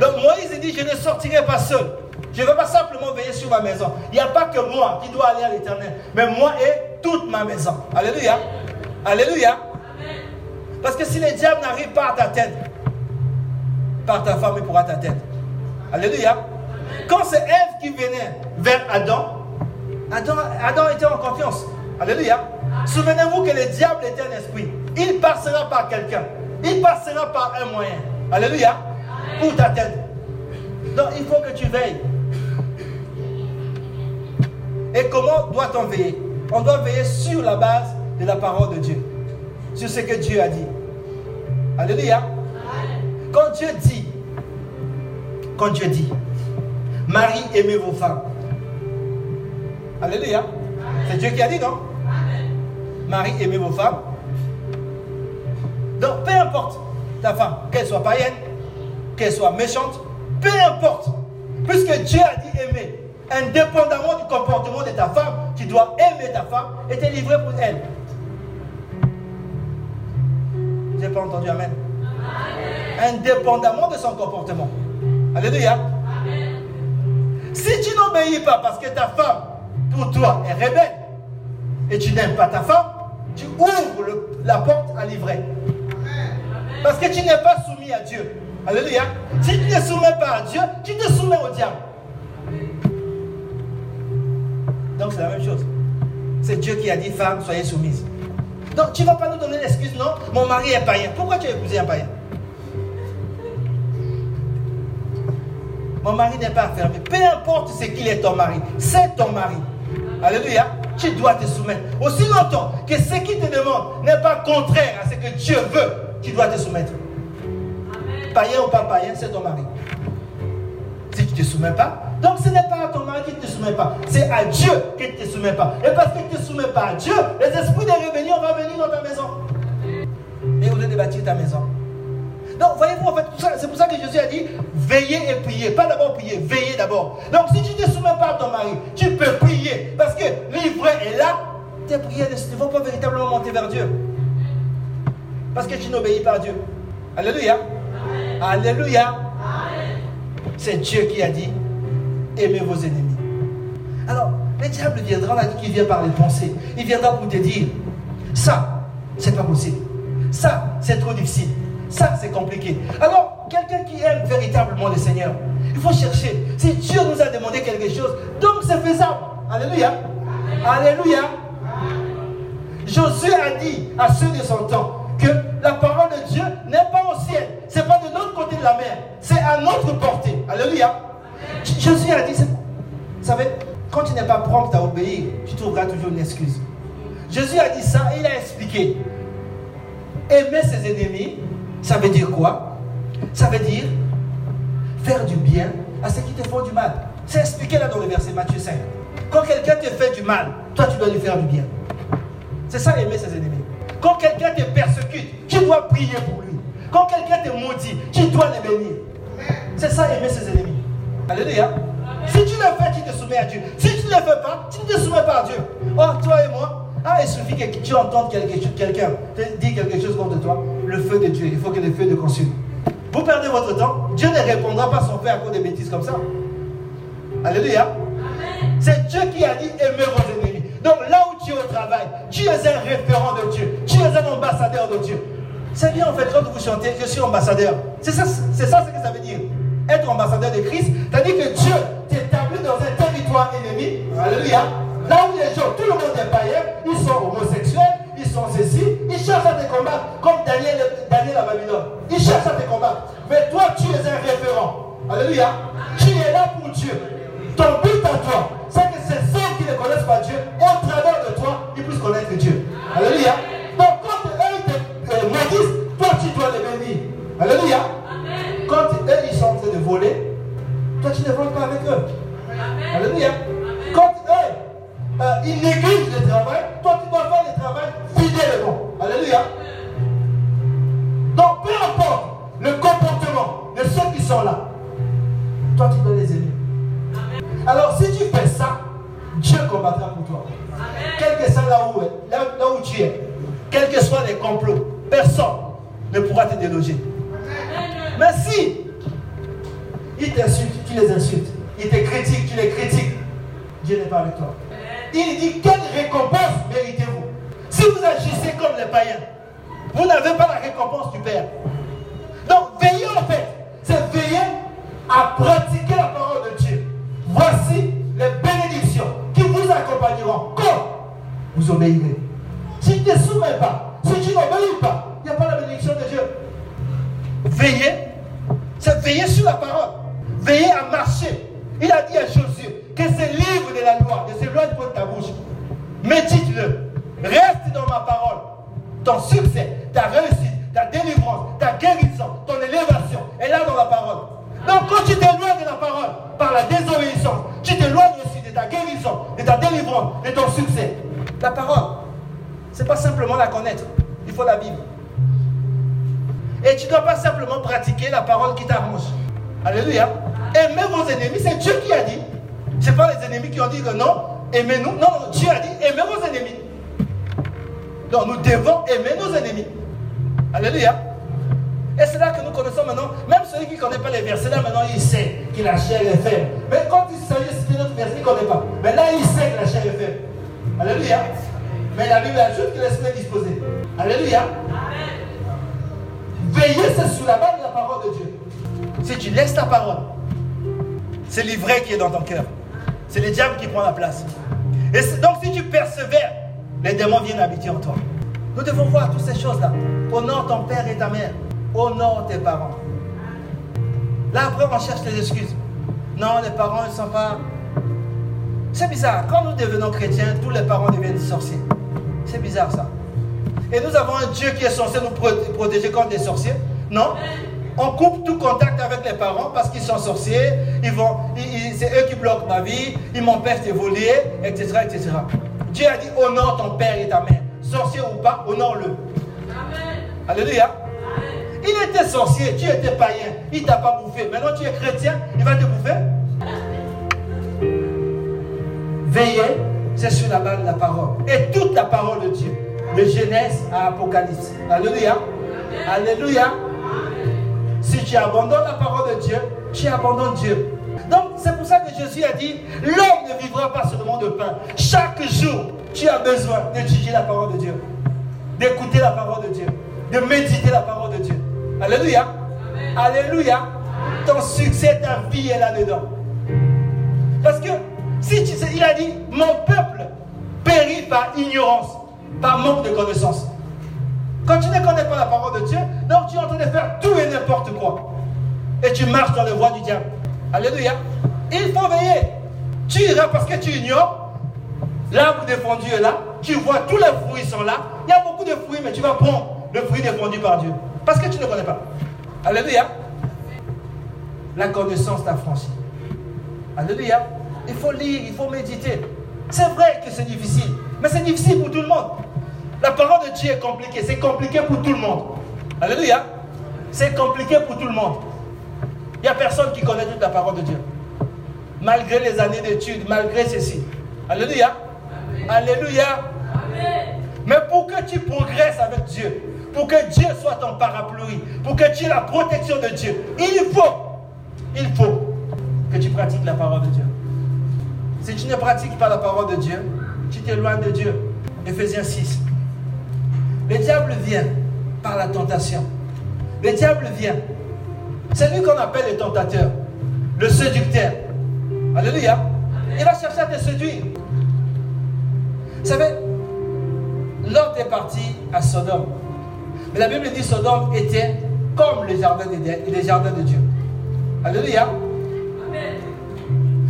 Donc Moïse dit, je ne sortirai pas seul. Je ne vais pas simplement veiller sur ma maison. Il n'y a pas que moi qui dois aller à l'Éternel, mais moi et toute ma maison. Alléluia. Alléluia. Parce que si le diable n'arrive pas à ta tête, par ta femme, il pourra ta tête. Alléluia. Quand c'est Ève qui venait vers Adam, Adam, Adam était en confiance. Alléluia. Souvenez-vous que le diable était un esprit. Il passera par quelqu'un. Il passera par un moyen. Alléluia. Pour ta tête. Donc il faut que tu veilles. Et comment doit-on veiller? On doit veiller sur la base de la parole de Dieu. Sur ce que Dieu a dit. Alléluia. Quand Dieu dit, quand Dieu dit, Marie, aimez vos femmes. Alléluia. C'est Dieu qui a dit, non? Marie, aimez vos femmes. Donc, peu importe ta femme, qu'elle soit païenne, qu'elle soit méchante, peu importe. Puisque Dieu a dit aimer, indépendamment du comportement de ta femme, tu dois aimer ta femme et te livrer pour elle. Vous n'avez pas entendu Amen. Indépendamment de son comportement. Alléluia. Si tu n'obéis pas parce que ta femme, pour toi, est rebelle, et tu n'aimes pas ta femme, tu ouvres la porte à livrer. Parce que tu n'es pas soumis à Dieu. Alléluia. Si tu ne soumets pas à Dieu, tu te soumets au diable? Donc c'est la même chose. C'est Dieu qui a dit, femme, soyez soumise. Donc tu ne vas pas nous donner l'excuse, non? Mon mari est païen. Pourquoi tu as épousé un païen? Mon mari n'est pas fermé. Peu importe ce qu'il est ton mari, c'est ton mari. Alléluia. Tu dois te soumettre. Aussi longtemps que ce qu'il te demande n'est pas contraire à ce que Dieu veut, tu dois te soumettre. Païen ou pas païen, c'est ton mari. Si tu ne te soumets pas, donc ce n'est pas à ton mari qui ne te soumet pas, c'est à Dieu qui ne te soumet pas. Et parce que tu ne te soumets pas à Dieu, les esprits de rébellion vont venir dans ta maison. Et au lieu de bâtir ta maison. Donc, voyez-vous, en fait, c'est pour ça que Jésus a dit veillez et priez. Pas d'abord prier, veillez d'abord. Donc, si tu ne te soumets pas à ton mari, tu peux prier. Parce que l'ivraie est là, tes prières ne vont pas véritablement monter vers Dieu. Parce que tu n'obéis pas à Dieu. Alléluia. Alléluia. C'est Dieu qui a dit aimez vos ennemis. Alors, le diable viendra là, qui vient par les pensées. Il viendra pour te dire ça, c'est pas possible. Ça, c'est trop difficile. Ça, c'est compliqué. Alors, quelqu'un qui aime véritablement le Seigneur, il faut chercher. Si Dieu nous a demandé quelque chose, donc c'est faisable. Alléluia. Alléluia. Josué a dit à ceux de son temps que la parole de Dieu n'est pas au ciel. C'est pas de l'autre côté de la mer. C'est à notre portée. Alléluia. Josué a dit, vous savez, quand tu n'es pas prompt à obéir, tu trouveras toujours une excuse. Jésus a dit ça et il a expliqué. Aimer ses ennemis, ça veut dire quoi? Ça veut dire faire du bien à ceux qui te font du mal. C'est expliqué là dans le verset Matthieu 5. Quand quelqu'un te fait du mal, toi tu dois lui faire du bien. C'est ça aimer ses ennemis. Quand quelqu'un te persécute, tu dois prier pour lui. Quand quelqu'un te maudit, tu dois le bénir. C'est ça aimer ses ennemis. Alléluia. Si tu le fais, tu te soumets à Dieu. Si tu ne le fais pas, tu ne te soumets pas à Dieu. Oh, toi et moi, ah, il suffit que tu entendes quelqu'un dire quelque chose contre toi, le feu de Dieu, il faut que le feu te consume. Vous perdez votre temps, Dieu ne répondra pas son fait à cause des bêtises comme ça. Alléluia. C'est Dieu qui a dit aimez vos ennemis. Donc là où tu es au travail, tu es un référent de Dieu, tu es un ambassadeur de Dieu. C'est bien en fait quand vous chantez, je suis ambassadeur. C'est ça, c'est ce que ça veut dire. Être ambassadeur de Christ, c'est-à-dire que Dieu t'établit dans un territoire ennemi. Alléluia Là où les gens, tout le monde est païen, ils sont homosexuels, ils sont ceci, ils cherchent à te combattre, comme Daniel, Daniel à Babylone. Ils cherchent à te combattre. Mais toi, tu es un référent. Alléluia. Tu es là pour Dieu. Ton but à toi, c'est hommes qui ne connaissent pas Dieu, au travers de toi, ils puissent connaître Dieu. Alléluia. Donc quand eux te euh, maudissent, toi tu dois les bénir. Alléluia. Quand eux ils sont en train de voler, toi tu ne voles pas avec eux. Alléluia. Quand eux euh, ils négligent le travail, toi tu dois faire le travail fidèlement. Alléluia. Donc peu importe le comportement de ceux qui sont toi tu dois les aimer. Alors si tu fais ça, Dieu combattra pour toi. Quel que soit là où, là, où tu es, quels que soient les complots, personne ne pourra te déloger. Mais si ils t'insultent, tu les insultes. Ils te critiquent, tu les critiques. Dieu n'est pas avec toi. Il dit quelle récompense méritez-vous? Si vous agissez comme les païens, vous n'avez pas la récompense du Père. Donc veillez en fait, c'est veiller à pratiquer la parole de Dieu. Voici vous accompagneront quand vous obéirez. Si tu ne soumets pas, si tu n'obéis pas, il n'y a pas la bénédiction de Dieu. Veillez, c'est veiller sur la parole. Veillez à marcher. Il a dit à Josué que ce livre de la loi ne s'éloigne pas de ta bouche. Médite-le. Reste dans ma parole. Ton succès, ta réussite, ta délivrance, ta guérison, ton élévation est là dans la parole. Donc quand tu t'éloignes de la parole par la désobéissance, tu t'éloignes aussi de ta guérison, de ta délivrance, de ton succès. La parole, ce n'est pas simplement la connaître, il faut la vivre. Et tu ne dois pas simplement pratiquer la parole qui t'arrange. Alléluia. Aimez vos ennemis, c'est Dieu qui a dit. Ce n'est pas les ennemis qui ont dit que non, aimez-nous. Non, Dieu a dit, aimez vos ennemis. Donc nous devons aimer nos ennemis. Alléluia. Et c'est là que nous connaissons maintenant, même celui qui ne connaît pas les versets, là maintenant il sait que la chair est faible. Mais quand il citer notre verset, il ne connaît pas. Mais là il sait que la chair est faible. Alléluia. Mais la Bible ajoute que l'esprit est disposé. Alléluia. Veillez, c'est sur la base de la parole de Dieu. Si tu laisses ta parole, c'est l'ivraie qui est dans ton cœur. C'est le diable qui prend la place. Et donc si tu persévères, les démons viennent habiter en toi. Nous devons voir toutes ces choses-là. Honore ton père et ta mère. Honore tes parents. Là, après, on cherche les excuses. Non, les parents ne sont pas. C'est bizarre. Quand nous devenons chrétiens, tous les parents deviennent sorciers. C'est bizarre ça. Et nous avons un Dieu qui est censé nous protéger contre les sorciers. Non on coupe tout contact avec les parents parce qu'ils sont sorciers, ils vont, c'est eux qui bloquent ma vie, ils m'empêchent de voler, etc., etc. Dieu a dit honore ton père et ta mère. Sorcier ou pas, honore-le. Alléluia. Il était sorcier, tu étais païen, il t'a pas bouffé. Maintenant tu es chrétien, il va te bouffer. Veillez, c'est sur la base de la parole. Et toute la parole de Dieu. De Genèse à Apocalypse. Alléluia. Alléluia. Si tu abandonnes la parole de Dieu, tu abandonnes Dieu. Donc c'est pour ça que Jésus a dit, l'homme ne vivra pas seulement de pain. Chaque jour, tu as besoin d'étudier la parole de Dieu, d'écouter la parole de Dieu, de méditer la parole de Dieu. Alléluia. Alléluia. Ton succès, ta vie est là-dedans. Parce que si tu sais, il a dit, mon peuple périt par ignorance, par manque de connaissance. Quand tu ne connais pas la parole de Dieu, donc tu es en train de faire tout et n'importe quoi. Et tu marches dans les voies du diable. Alléluia. Il faut veiller. Tu iras parce que tu ignores. L'arbre défendu est là. Tu vois tous les fruits sont là. Il y a beaucoup de fruits, mais tu vas prendre le fruit défendu par Dieu. Parce que tu ne connais pas. Alléluia. La connaissance t'affranchit. Alléluia. Il faut lire, il faut méditer. C'est vrai que c'est difficile, mais c'est difficile pour tout le monde. La parole de Dieu est compliquée. C'est compliqué pour tout le monde. Alléluia. C'est compliqué pour tout le monde. Il n'y a personne qui connaît toute la parole de Dieu. Malgré les années d'études, malgré ceci. Alléluia. Alléluia. Mais pour que tu progresses avec Dieu, pour que Dieu soit ton parapluie, pour que tu aies la protection de Dieu, il faut, il faut que tu pratiques la parole de Dieu. Si tu ne pratiques pas la parole de Dieu, tu t'éloignes de Dieu. Ephésiens 6. Le diable vient par la tentation. Le diable vient. C'est lui qu'on appelle le tentateur, le séducteur. Alléluia. Il va chercher à te séduire. Vous savez, Lot est parti à Sodome. Mais la Bible dit Sodome était comme les jardins de, les jardins de Dieu. Alléluia.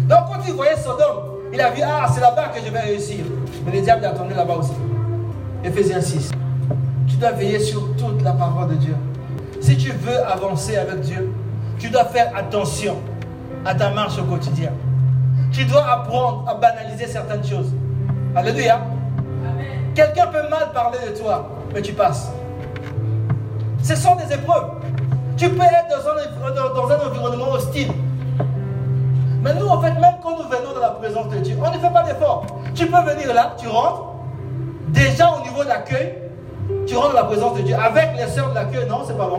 Donc quand il voyait Sodome, il a vu, ah, c'est là-bas que je vais réussir. Mais le diable attendait là-bas aussi. Ephésiens 6 dois veiller sur toute la parole de Dieu. Si tu veux avancer avec Dieu, tu dois faire attention à ta marche au quotidien. Tu dois apprendre à banaliser certaines choses. Alléluia. Quelqu'un peut mal parler de toi, mais tu passes. Ce sont des épreuves. Tu peux être dans un, environnement hostile. Mais nous, en fait, même quand nous venons dans la présence de Dieu, on ne fait pas d'effort. Tu peux venir là, tu rentres. Déjà au niveau de l'accueil, tu rentres dans la présence de Dieu. Avec les sœurs de l'accueil, non, c'est pas bon.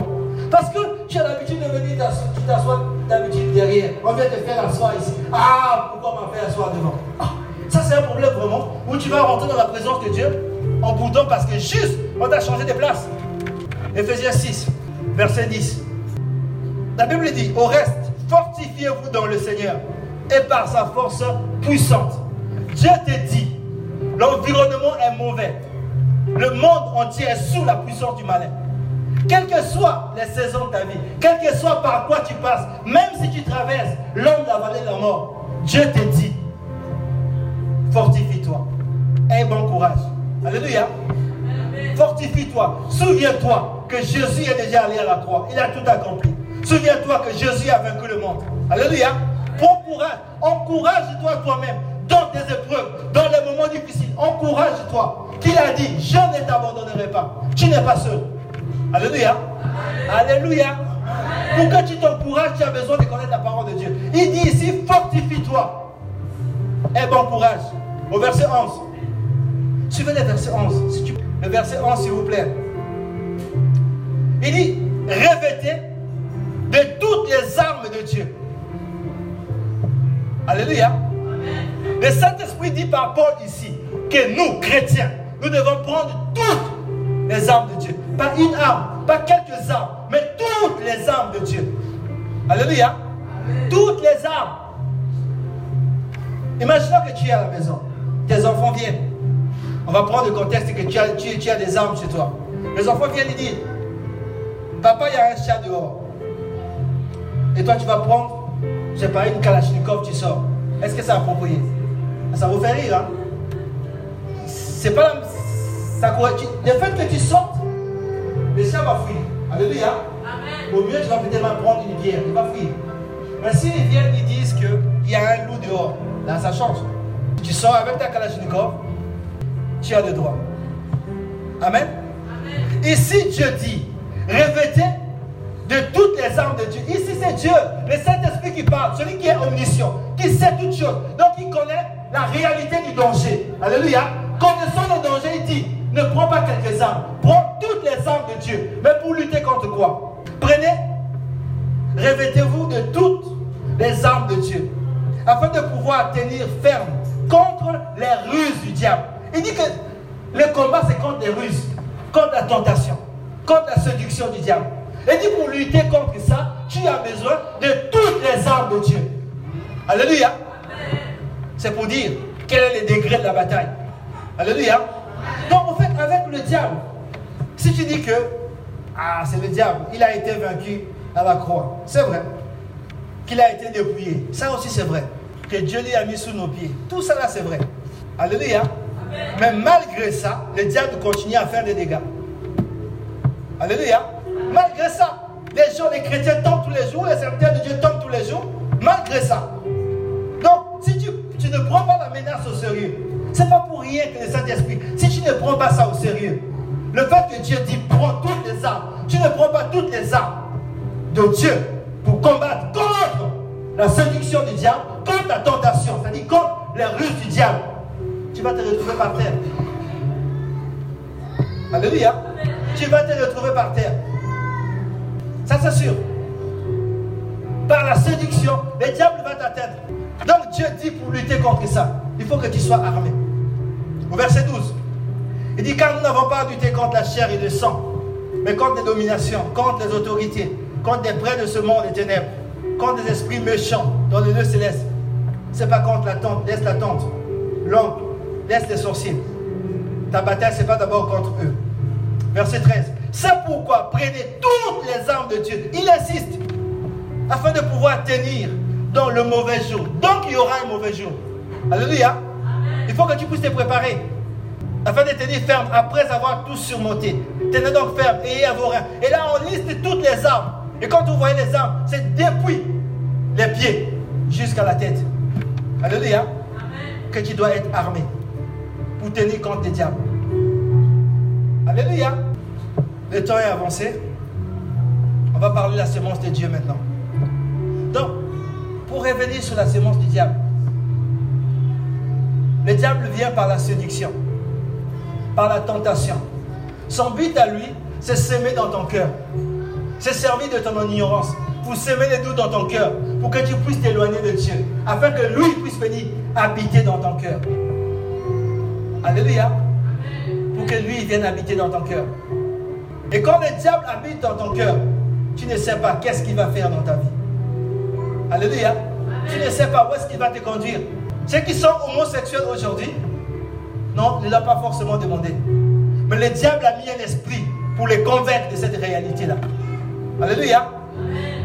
Parce que tu as l'habitude de venir, tu t'assois d'habitude derrière. On vient te faire asseoir ici. Ah, pourquoi on m'a fait asseoir devant? Ah, Ça, c'est un problème vraiment où tu vas rentrer dans la présence de Dieu en boudant parce que juste, on t'a changé de place. Ephésiens 6, verset 10. La Bible dit, au reste, fortifiez-vous dans le Seigneur et par sa force puissante. Dieu te dit, l'environnement est mauvais. Le monde entier est sous la puissance du malin. Quelles que soient les saisons de ta vie, quel que soit par quoi tu passes, même si tu traverses l'homme de la vallée de la mort, Dieu te dit, fortifie-toi. Aie bon courage. Alléluia. Fortifie-toi. Souviens-toi que Jésus est déjà allé à la croix. Il a tout accompli. Souviens-toi que Jésus a vaincu le monde. Alléluia. Prends courage. Encourage-toi toi-même dans tes épreuves, dans les moments difficiles. Encourage-toi. Qu'il a dit, je ne t'abandonnerai pas. Tu n'es pas seul. Alléluia. Alléluia. Pour que tu t'encourages, tu as besoin de connaître la parole de Dieu. Il dit ici, fortifie-toi. Et bon courage. Au verset 11. Suivez le verset 11. Le verset 11, s'il vous plaît. Il dit, revêtez de toutes les armes de Dieu. Alléluia. Le Saint-Esprit dit par Paul ici que nous, chrétiens, nous devons prendre toutes les armes de Dieu. Pas une arme, pas quelques armes, mais toutes les armes de Dieu. Alléluia. Toutes les armes. Imaginons que tu es à la maison. Tes enfants viennent. On va prendre le contexte que tu as, tu, as des armes chez toi. Les enfants viennent et disent Papa, il y a un chat dehors. Et toi, tu vas prendre, je sais pas, une Kalachnikov, tu sors. Est-ce que c'est approprié? Ça vous fait rire, hein? C'est pas la, ça, Le fait que tu sortes, le chat va fuir. Alléluia. Amen. Au mieux, tu vas peut-être prendre une bière, il va fuir. Mais s'ils viennent, ils disent qu'il y a un loup dehors, là, ça change. Tu sors avec ta Kalachnikov, tu as le droit. Amen. Amen. Ici, Dieu dit, revêtez de toutes les armes de Dieu. Ici, c'est Dieu, le Saint-Esprit qui parle, celui qui est omniscient, qui sait toutes choses. Donc, il connaît la réalité du danger. Alléluia. Connaissant le danger, il dit, ne prends pas quelques armes, prends toutes les armes de Dieu. Mais pour lutter contre quoi? Prenez, revêtez-vous de toutes les armes de Dieu, afin de pouvoir tenir ferme contre les ruses du diable. Il dit que le combat, c'est contre les ruses, contre la tentation, contre la séduction du diable. Il dit pour lutter contre ça, tu as besoin de toutes les armes de Dieu. Alléluia. C'est pour dire quel est le degré de la bataille. Alléluia. Donc en fait, avec le diable, si tu dis que, ah, c'est le diable, il a été vaincu à la croix, c'est vrai. Qu'il a été dépouillé, ça aussi c'est vrai. Que Dieu lui a mis sous nos pieds, tout ça là c'est vrai. Alléluia. Mais malgré ça, le diable continue à faire des dégâts. Alléluia. Malgré ça, les gens, les chrétiens tombent tous les jours, les serviteurs de Dieu tombent tous les jours. Malgré ça. Donc, si tu, ne prends pas la menace au sérieux, c'est pas pour rien que le Saint-Esprit, si tu ne prends pas ça au sérieux, le fait que Dieu dit prends toutes les armes, tu ne prends pas toutes les armes de Dieu pour combattre contre la séduction du diable, contre la tentation, c'est-à-dire contre les ruses du diable, tu vas te retrouver par terre. Alléluia. Tu vas te retrouver par terre. Ça c'est sûr. Par la séduction, le diable va t'atteindre. Donc Dieu dit pour lutter contre ça, il faut que tu sois armé. Au verset 12, il dit car nous n'avons pas à lutter contre la chair et le sang, mais contre les dominations, contre les autorités, contre les prêts de ce monde des ténèbres, contre des esprits méchants dans le lieu céleste. C'est pas contre la tente, laisse la tente. L'oncle, laisse les sorciers. Ta bataille, c'est pas d'abord contre eux. Verset 13. C'est pourquoi prenez toutes les armes de Dieu. Il insiste. Afin de pouvoir tenir dans le mauvais jour. Donc il y aura un mauvais jour. Alléluia. Il faut que tu puisses te préparer. Afin de tenir ferme après avoir tout surmonté. Tenez donc ferme et à vos reins. Et là, on liste toutes les armes. Et quand vous voyez les armes, c'est depuis les pieds jusqu'à la tête. Alléluia. Que tu dois être armé pour tenir compte des diables. Alléluia. Le temps est avancé. On va parler de la semence de Dieu maintenant. Donc, pour revenir sur la sémence du diable. Le diable vient par la séduction, par la tentation. Son but à lui, c'est s'aimer dans ton cœur. C'est servir de ton ignorance pour semer les doutes dans ton cœur, pour que tu puisses t'éloigner de Dieu, afin que lui puisse venir habiter dans ton cœur. Alléluia. Pour que lui vienne habiter dans ton cœur. Et quand le diable habite dans ton cœur, tu ne sais pas qu'est-ce qu'il va faire dans ta vie. Alléluia. Tu ne sais pas où est-ce qu'il va te conduire. Ceux qui sont homosexuels aujourd'hui, non, il ne l'a pas forcément demandé. Mais le diable a mis un esprit pour les convaincre de cette réalité-là. Alléluia.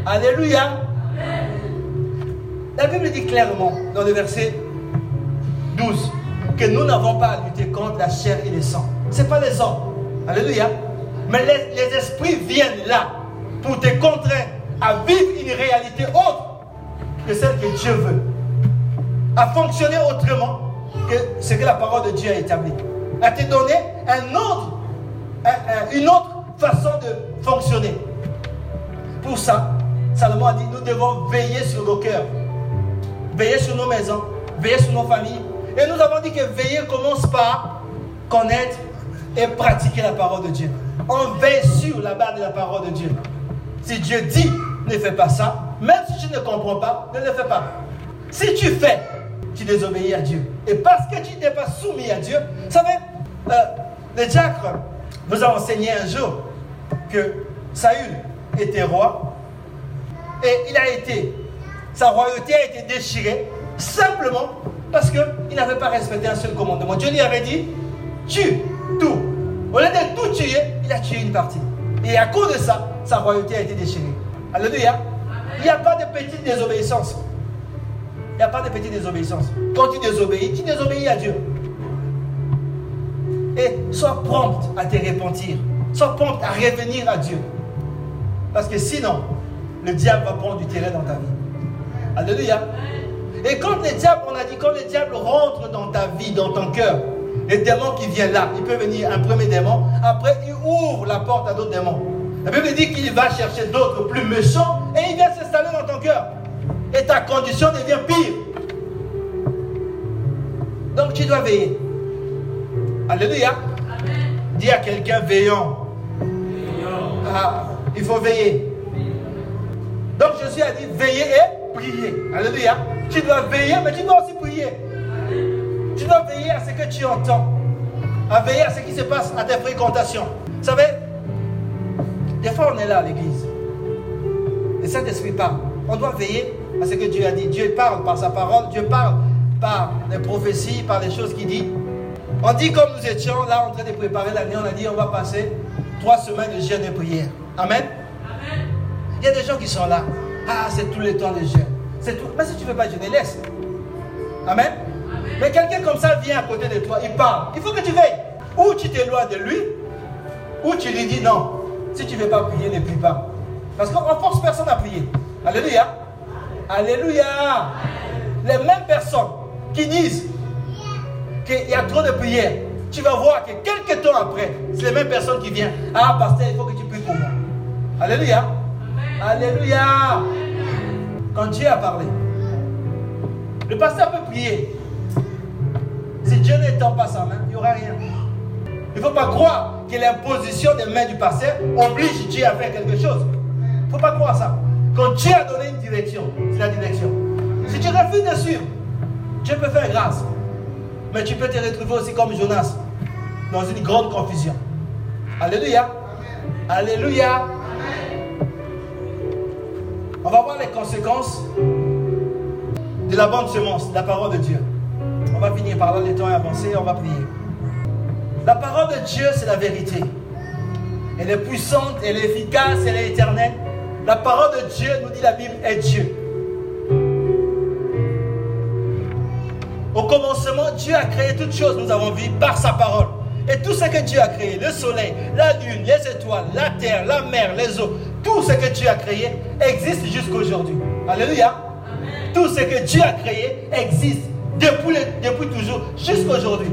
Alléluia. La Bible dit clairement dans le verset 12 que nous n'avons pas à lutter contre la chair et le sang. Ce n'est pas les hommes. Alléluia. Mais les, esprits viennent là pour te contraindre à vivre une réalité autre que celle que Dieu veut. À fonctionner autrement que ce que la parole de Dieu a établi. À te donner un autre, une autre façon de fonctionner. Pour ça, Salomon a dit, nous devons veiller sur nos cœurs, veiller sur nos maisons, veiller sur nos familles. Et nous avons dit que veiller commence par connaître et pratiquer la parole de Dieu. On veille sur la base de la parole de Dieu. Si Dieu dit, ne fais pas ça, même si tu ne comprends pas, ne le fais pas. Si tu fais, tu désobéis à Dieu. Et parce que tu n'es pas soumis à Dieu, vous savez, euh, le diacre vous a enseigné un jour que Saül était roi et il a été, sa royauté a été déchirée simplement parce qu'il n'avait pas respecté un seul commandement. Dieu lui avait dit, tue tout. Au lieu de tout tuer, il a tué une partie. Et à cause de ça, sa royauté a été déchirée. Alléluia. Il n'y a pas de petite désobéissance. Il n'y a pas de petite désobéissance. Quand tu désobéis, tu désobéis à Dieu. Et sois prompt à te repentir. Sois prompt à revenir à Dieu. Parce que sinon, le diable va prendre du terrain dans ta vie. Alléluia. Et quand le diable, on a dit, quand le diable rentre dans ta vie, dans ton cœur, les démons qui viennent là, il peut venir un premier démon, après il ouvre la porte à d'autres démons. La Bible dit qu'il va chercher d'autres plus méchants et il vient s'installer dans ton cœur. Et ta condition devient pire. Donc tu dois veiller. Alléluia. Dis à quelqu'un veillant. Ah, il faut veiller. Donc Jésus a dit veiller et prier. Alléluia. Tu dois veiller, mais tu dois aussi prier. Tu dois veiller à ce que tu entends. À veiller à ce qui se passe à tes fréquentations. Vous savez, des fois, on est là à l'église. Le Saint-Esprit parle. On doit veiller à ce que Dieu a dit. Dieu parle par sa parole. Dieu parle par les prophéties, par les choses qu'il dit. On dit comme nous étions là en train de préparer l'année, on a dit on va passer trois semaines de jeûne et prière. Amen? Il y a des gens qui sont là. Ah, c'est tout le temps de jeûne. C'est tout. Mais si tu ne veux pas jeûner, laisse. Amen? Mais quelqu'un comme ça vient à côté de toi, il parle. Il faut que tu veilles. Ou tu t'éloignes de lui, ou tu lui dis non. Si tu ne veux pas prier, ne prie pas. Parce qu'on ne force personne à prier. Alléluia. Alléluia. Les mêmes personnes qui disent qu'il y a trop de prières, tu vas voir que quelques temps après, c'est les mêmes personnes qui viennent. Ah, pasteur, il faut que tu pries pour moi. Alléluia. Alléluia. Quand Dieu a parlé, le pasteur peut prier. Si Dieu n'étend pas sa main, il n'y aura rien. Il ne faut pas croire que l'imposition des mains du pasteur oblige Dieu à faire quelque chose. Il ne faut pas croire ça. Quand Dieu a donné une direction, c'est la direction. Si tu refuses de suivre, Dieu peut faire grâce. Mais tu peux te retrouver aussi comme Jonas, dans une grande confusion. Alléluia. Alléluia. On va voir les conséquences de la bonne semence, la parole de Dieu. On va finir par là, le temps est avancé, on va prier. La parole de Dieu, c'est la vérité. Elle est puissante, elle est efficace, elle est éternelle. La parole de Dieu, nous dit la Bible, est Dieu. Au commencement, Dieu a créé toutes choses, nous avons vu, par sa parole. Et tout ce que Dieu a créé, le soleil, la lune, les étoiles, la terre, la mer, les eaux, tout ce que Dieu a créé existe jusqu'aujourd'hui. Alléluia. Tout ce que Dieu a créé existe depuis, depuis toujours jusqu'aujourd'hui.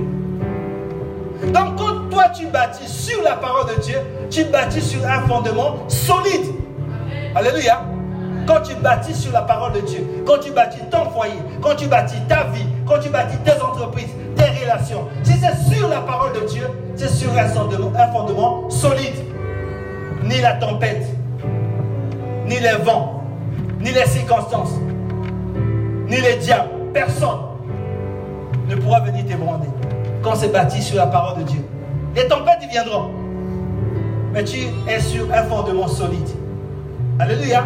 Donc quand toi tu bâtis sur la parole de Dieu, tu bâtis sur un fondement solide. Alléluia. Quand tu bâtis sur la parole de Dieu, quand tu bâtis ton foyer, quand tu bâtis ta vie, quand tu bâtis tes entreprises, tes relations, si c'est sur la parole de Dieu, c'est sur un fondement, un fondement solide. Ni la tempête, ni les vents, ni les circonstances, ni les diables, personne ne pourra venir t'ébranler quand c'est bâti sur la parole de Dieu. Les tempêtes viendront, mais tu es sur un fondement solide. Alléluia.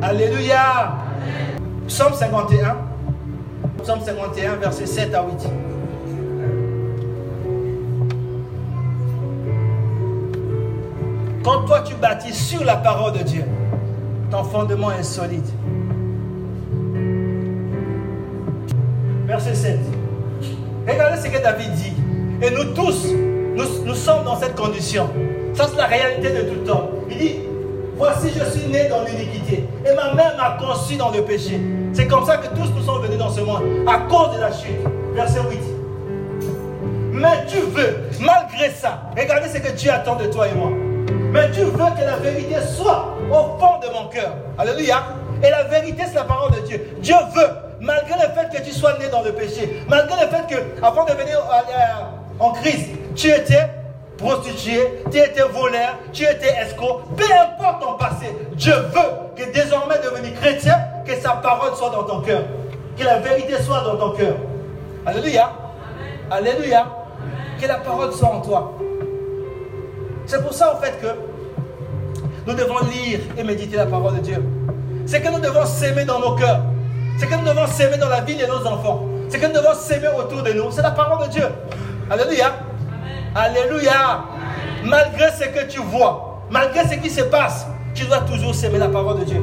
Alléluia. Psaume 51. Psaume 51, versets 7 à 8. Quand toi tu bâtis sur la parole de Dieu, ton fondement est solide. Verset 7. Regardez ce que David dit. Et nous tous, nous, sommes dans cette condition. Ça, c'est la réalité de tout le temps. Il dit, voici, je suis né dans l'iniquité. Et ma mère m'a conçu dans le péché. C'est comme ça que tous nous sommes venus dans ce monde, à cause de la chute. Verset 8. Mais tu veux, malgré ça, regardez ce que Dieu attend de toi et moi. Mais tu veux que la vérité soit au fond de mon cœur. Alléluia. Et la vérité, c'est la parole de Dieu. Dieu veut, malgré le fait que tu sois né dans le péché, malgré le fait que, avant de venir en Christ, tu étais prostitué, tu étais voleur, tu étais escroc, peu importe ton passé, Dieu veut que désormais devenu chrétien, que sa parole soit dans ton cœur, que la vérité soit dans ton cœur. Alléluia. Alléluia. Que la parole soit en toi. C'est pour ça, en fait, que nous devons lire et méditer la parole de Dieu. C'est que nous devons s'aimer dans nos cœurs. C'est que nous devons s'aimer dans la vie de nos enfants. C'est que nous devons s'aimer autour de nous. C'est la parole de Dieu. Alléluia. Alléluia. Malgré ce que tu vois, malgré ce qui se passe, tu dois toujours s'aimer la parole de Dieu.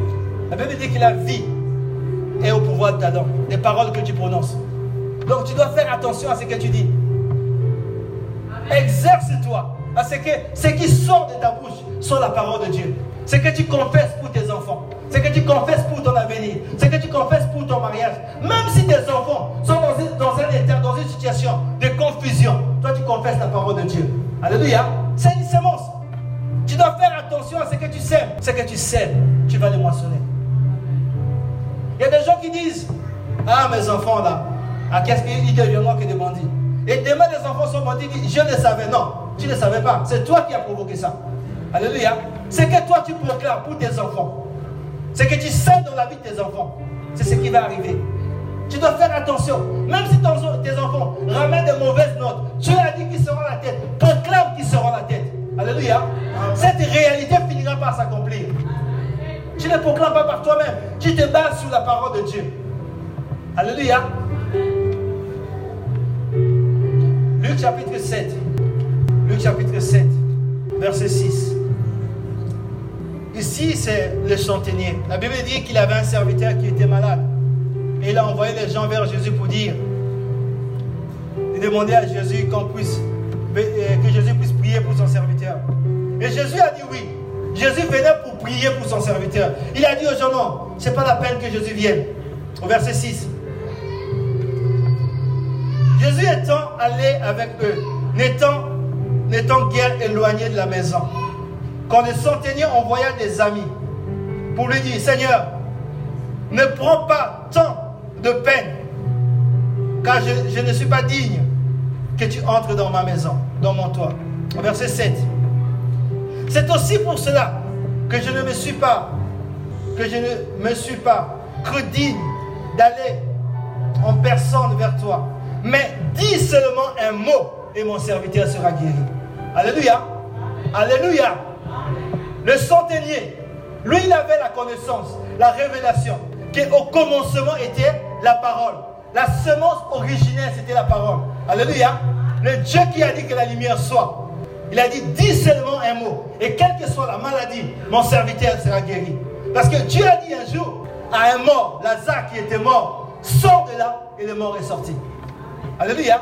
La Bible dit que la vie est au pouvoir de ta langue, des paroles que tu prononces. Donc tu dois faire attention à ce que tu dis. Exerce-toi à ce que ce qui sort de ta bouche soit la parole de Dieu. Ce que tu confesses pour tes enfants, ce que tu confesses pour ton avenir, ce que tu confesses pour ton mariage. Même si tes enfants sont dans, un état, dans une situation de confusion, toi tu confesses la parole de Dieu. Alléluia. C'est une semence. Tu dois faire attention à ce que tu sèmes. Ce que tu sèmes, tu vas les moissonner. Il y a des gens qui disent Ah, mes enfants là, ah, qu'est-ce qu'ils deviendront que des bandits? Et demain, les enfants sont bandits. Je le savais. Non, tu ne savais pas. C'est toi qui as provoqué ça. Alléluia. C'est que toi tu proclames pour tes enfants. C'est que tu sèmes dans la vie de tes enfants. C'est ce qui va arriver. Tu dois faire attention. Même si tes enfants ramènent de mauvaises notes, tu as dit qu'ils seront la tête. Proclame qu'ils seront la tête. Alléluia. Cette réalité finira par s'accomplir. Tu ne proclames pas par toi-même. Tu te bases sur la parole de Dieu. Alléluia. Luc chapitre 7. Luc chapitre 7, verset 6. Ici, c'est le chantenier. La Bible dit qu'il avait un serviteur qui était malade. Et il a envoyé les gens vers Jésus pour dire, il demandait à Jésus qu'on puisse, euh, que Jésus puisse prier pour son serviteur. Et Jésus a dit oui. Jésus venait pour prier pour son serviteur. Il a dit aux gens, non, ce n'est pas la peine que Jésus vienne. Au verset 6. Jésus étant allé avec eux, n'étant, n'étant guère éloigné de la maison, quand le centenier envoya des amis pour lui dire, Seigneur, ne prends pas tant de peine, car je, ne suis pas digne que tu entres dans ma maison, dans mon toit. Verset 7. C'est aussi pour cela que je ne me suis pas, que je ne me suis pas cru digne d'aller en personne vers toi. Mais dis seulement un mot et mon serviteur sera guéri. Alléluia. Alléluia. Le centenier, lui, il avait la connaissance, la révélation, qu'au commencement était la parole. La semence originelle, c'était la parole. Alléluia. Le Dieu qui a dit que la lumière soit. Il a dit, dis seulement un mot. Et quelle que soit la maladie, mon serviteur sera guéri. Parce que Dieu a dit un jour à un mort, Lazare qui était mort, sort de là et le mort est sorti. Alléluia.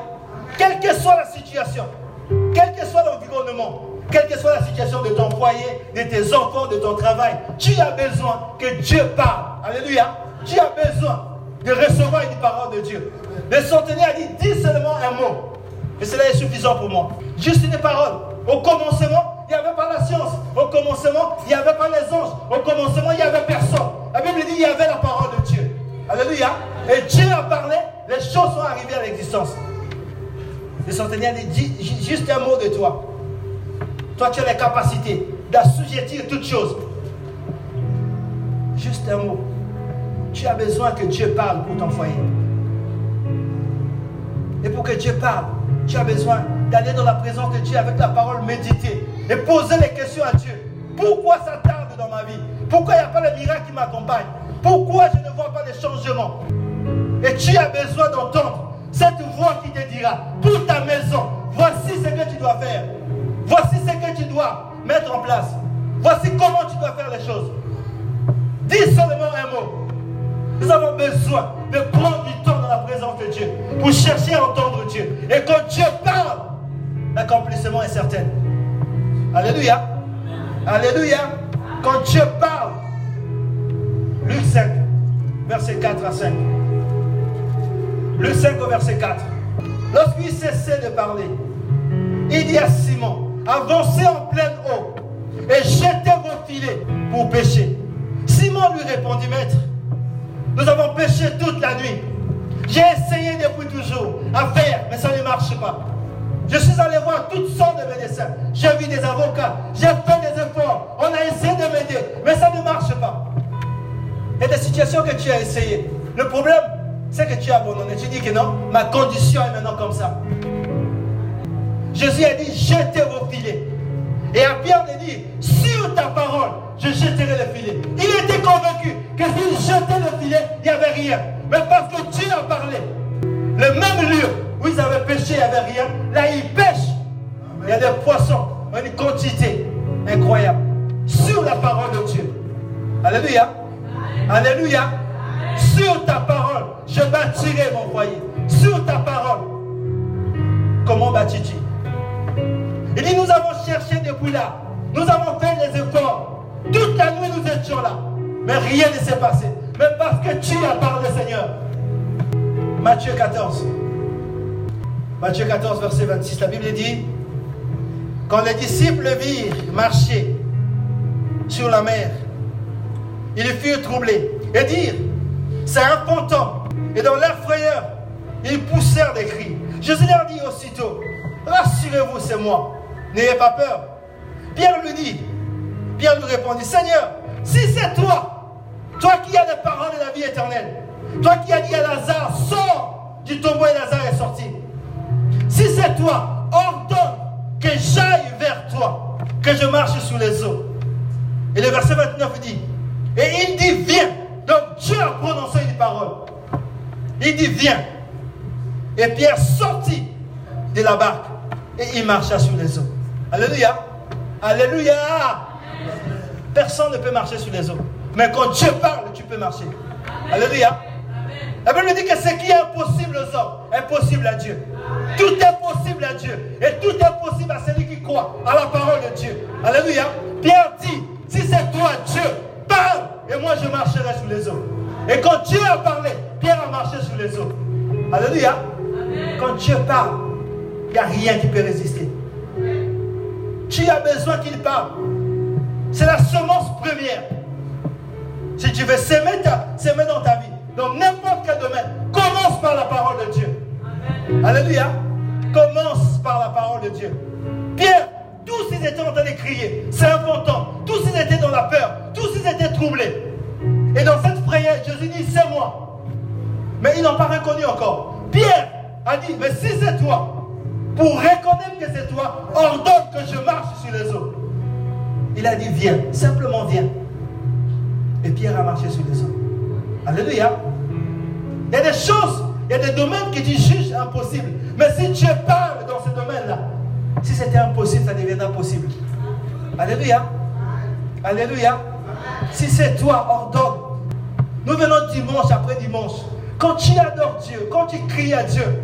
Quelle que soit la situation, quel que soit l'environnement, quelle que soit la situation de ton foyer, de tes enfants, de ton travail, tu as besoin que Dieu parle. Alléluia. Tu as besoin de recevoir une parole de Dieu. Le centenaire a dit, dis seulement un mot. Et cela est suffisant pour moi. Juste une parole. Au commencement, il n'y avait pas la science. Au commencement, il n'y avait pas les anges. Au commencement, il n'y avait personne. La Bible dit qu'il y avait la parole de Dieu. Alléluia. Et Dieu a parlé, les choses sont arrivées à l'existence. Le centenaire dit juste un mot de toi. Toi, tu as les capacités d'assujettir toutes choses. Juste un mot. Tu as besoin que Dieu parle pour ton foyer. Et pour que Dieu parle, tu as besoin d'aller dans la présence de Dieu avec la parole méditée et poser les questions à Dieu. Pourquoi ça tarde dans ma vie? Pourquoi il n'y a pas le miracle qui m'accompagne? Pourquoi je ne vois pas les changements? Et tu as besoin d'entendre cette voix qui te dira, pour ta maison, voici ce que tu dois faire. Voici ce que tu dois mettre en place. Voici comment tu dois faire les choses. Dis seulement un mot. Nous avons besoin de prendre du temps dans la présence de Dieu pour chercher à entendre Dieu. Et quand Dieu parle, l'accomplissement est certain. Alléluia. Alléluia. Quand Dieu parle, Luc 5, verset 4 à 5. Luc 5 au verset 4. Lorsqu'il cessait de parler, il dit à Simon, avancez en pleine eau et jetez vos filets pour pêcher. Simon lui répondit, maître, nous avons pêché toute la nuit. J'ai essayé depuis toujours à faire, mais ça ne marche pas. Je suis allé voir toutes sortes de médecins. J'ai vu des avocats. J'ai fait des efforts. On a essayé de m'aider, mais ça ne marche pas. Il y a des situations que tu as essayé. Le problème, c'est que tu as abandonné. Tu dis que non, ma condition est maintenant comme ça. Jésus a dit, jetez vos filets. Et à Pierre, il dit, sur ta parole, je jetterai le filet. Il était convaincu que s'il jetait le filet, il n'y avait rien. Mais parce que Dieu a parlé, le même lieu où ils avaient pêché, il n'y avait rien. Là, ils pêchent. Il y a des poissons, une quantité incroyable. Sur la parole de Dieu. Alléluia. Alléluia. Sur ta parole, je bâtirai mon foyer. Sur ta parole. Comment bâtis-tu? Il dit, nous avons cherché depuis là. Nous avons fait des efforts. Toute la nuit, nous étions là. Mais rien ne s'est passé. Mais parce que tu as parlé, Seigneur. Matthieu 14. Matthieu 14, verset 26. La Bible dit Quand les disciples virent marcher sur la mer, ils furent troublés et dirent C'est un fantôme. Et dans leur frayeur, ils poussèrent des cris. Jésus leur dit aussitôt Rassurez-vous, c'est moi. N'ayez pas peur. Pierre lui dit Pierre lui répondit Seigneur, si c'est toi, toi qui as les paroles de la vie éternelle, toi qui as dit à Lazare Sors du tombeau et Lazare est sorti. Si c'est toi, ordonne que j'aille vers toi, que je marche sous les eaux. Et le verset 29 dit Et il dit Viens. Donc Dieu a prononcé une parole. Il dit Viens. Et Pierre sortit de la barque et il marcha sur les eaux. Alléluia. Alléluia. Personne ne peut marcher sur les eaux. Mais quand Dieu parle, tu peux marcher. Alléluia. La Bible dit que ce qui est impossible aux hommes est possible à Dieu. Tout est possible à Dieu. Et tout est possible à celui qui croit à la parole de Dieu. Alléluia. Pierre dit, si c'est toi Dieu, parle et moi je marcherai sur les eaux. Et quand Dieu a parlé, Pierre a marché sur les eaux. Alléluia. Quand Dieu parle, il n'y a rien qui peut résister. Tu as besoin qu'il parle? C'est la semence première. Si tu veux s'aimer, dans ta vie, dans n'importe quel domaine, commence par la parole de Dieu. Alléluia. Commence par la parole de Dieu. Pierre, tous ils étaient en train de crier. C'est important. Tous ils étaient dans la peur. Tous ils étaient troublés. Et dans cette prière, Jésus dit, c'est moi. Mais ils n'ont pas reconnu encore. Pierre a dit, mais si c'est toi, pour reconnaître que c'est toi, ordonne que je marche sur les eaux. Il a dit, viens, simplement viens. Et Pierre a marché sur les eaux. Alléluia. Il y a des choses, il y a des domaines que tu juges impossibles. Mais si Dieu parle dans ce domaine-là, si c'était impossible, ça deviendra possible. Alléluia. Alléluia. Si c'est toi, ordonne. Nous venons dimanche après dimanche. Quand tu adores Dieu, quand tu cries à Dieu,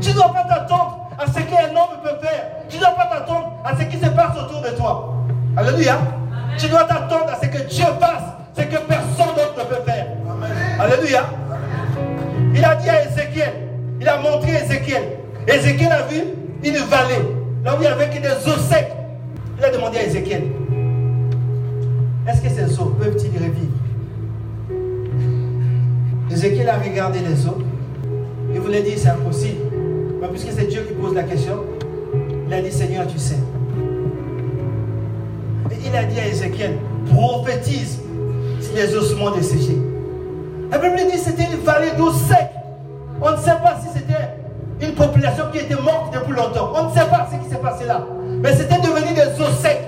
tu ne dois pas t'attendre à ce qu'un homme peut faire. Tu ne dois pas t'attendre à ce qui se passe autour de toi. Alléluia. Tu dois t'attendre à ce que Dieu fasse, ce que personne d'autre ne peut faire. Alléluia. Il a dit à Ézéchiel, il a montré à Ézéchiel. Ézéchiel a vu une vallée, là où il y avait que des eaux secs. Il a demandé à Ézéchiel, est-ce que ces eaux peuvent-ils revivre? Ézéchiel a regardé les eaux. Il voulait dire c'est impossible. Mais puisque c'est Dieu qui pose la question, il a dit Seigneur, tu sais. Et il a dit à Ézéchiel, prophétise si les ossements desséchés. La Bible dit c'était une vallée d'eau sec. On ne sait pas si c'était une population qui était morte depuis longtemps. On ne sait pas ce qui s'est passé là. Mais c'était devenu des eaux secs.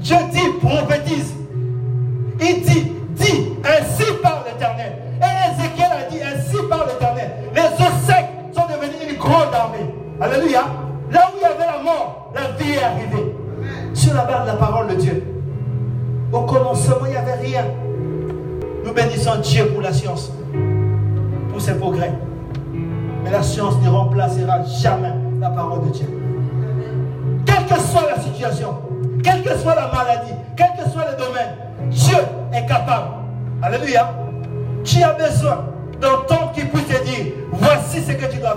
Dieu dit, prophétise. Nous bénissons Dieu pour la science, pour ses progrès. Mais la science ne remplacera jamais la parole de Dieu. Quelle que soit la situation, quelle que soit la maladie, quel que soit le domaine, Dieu est capable. Alléluia. Tu as besoin temps qui puisse te dire, voici ce que tu dois faire.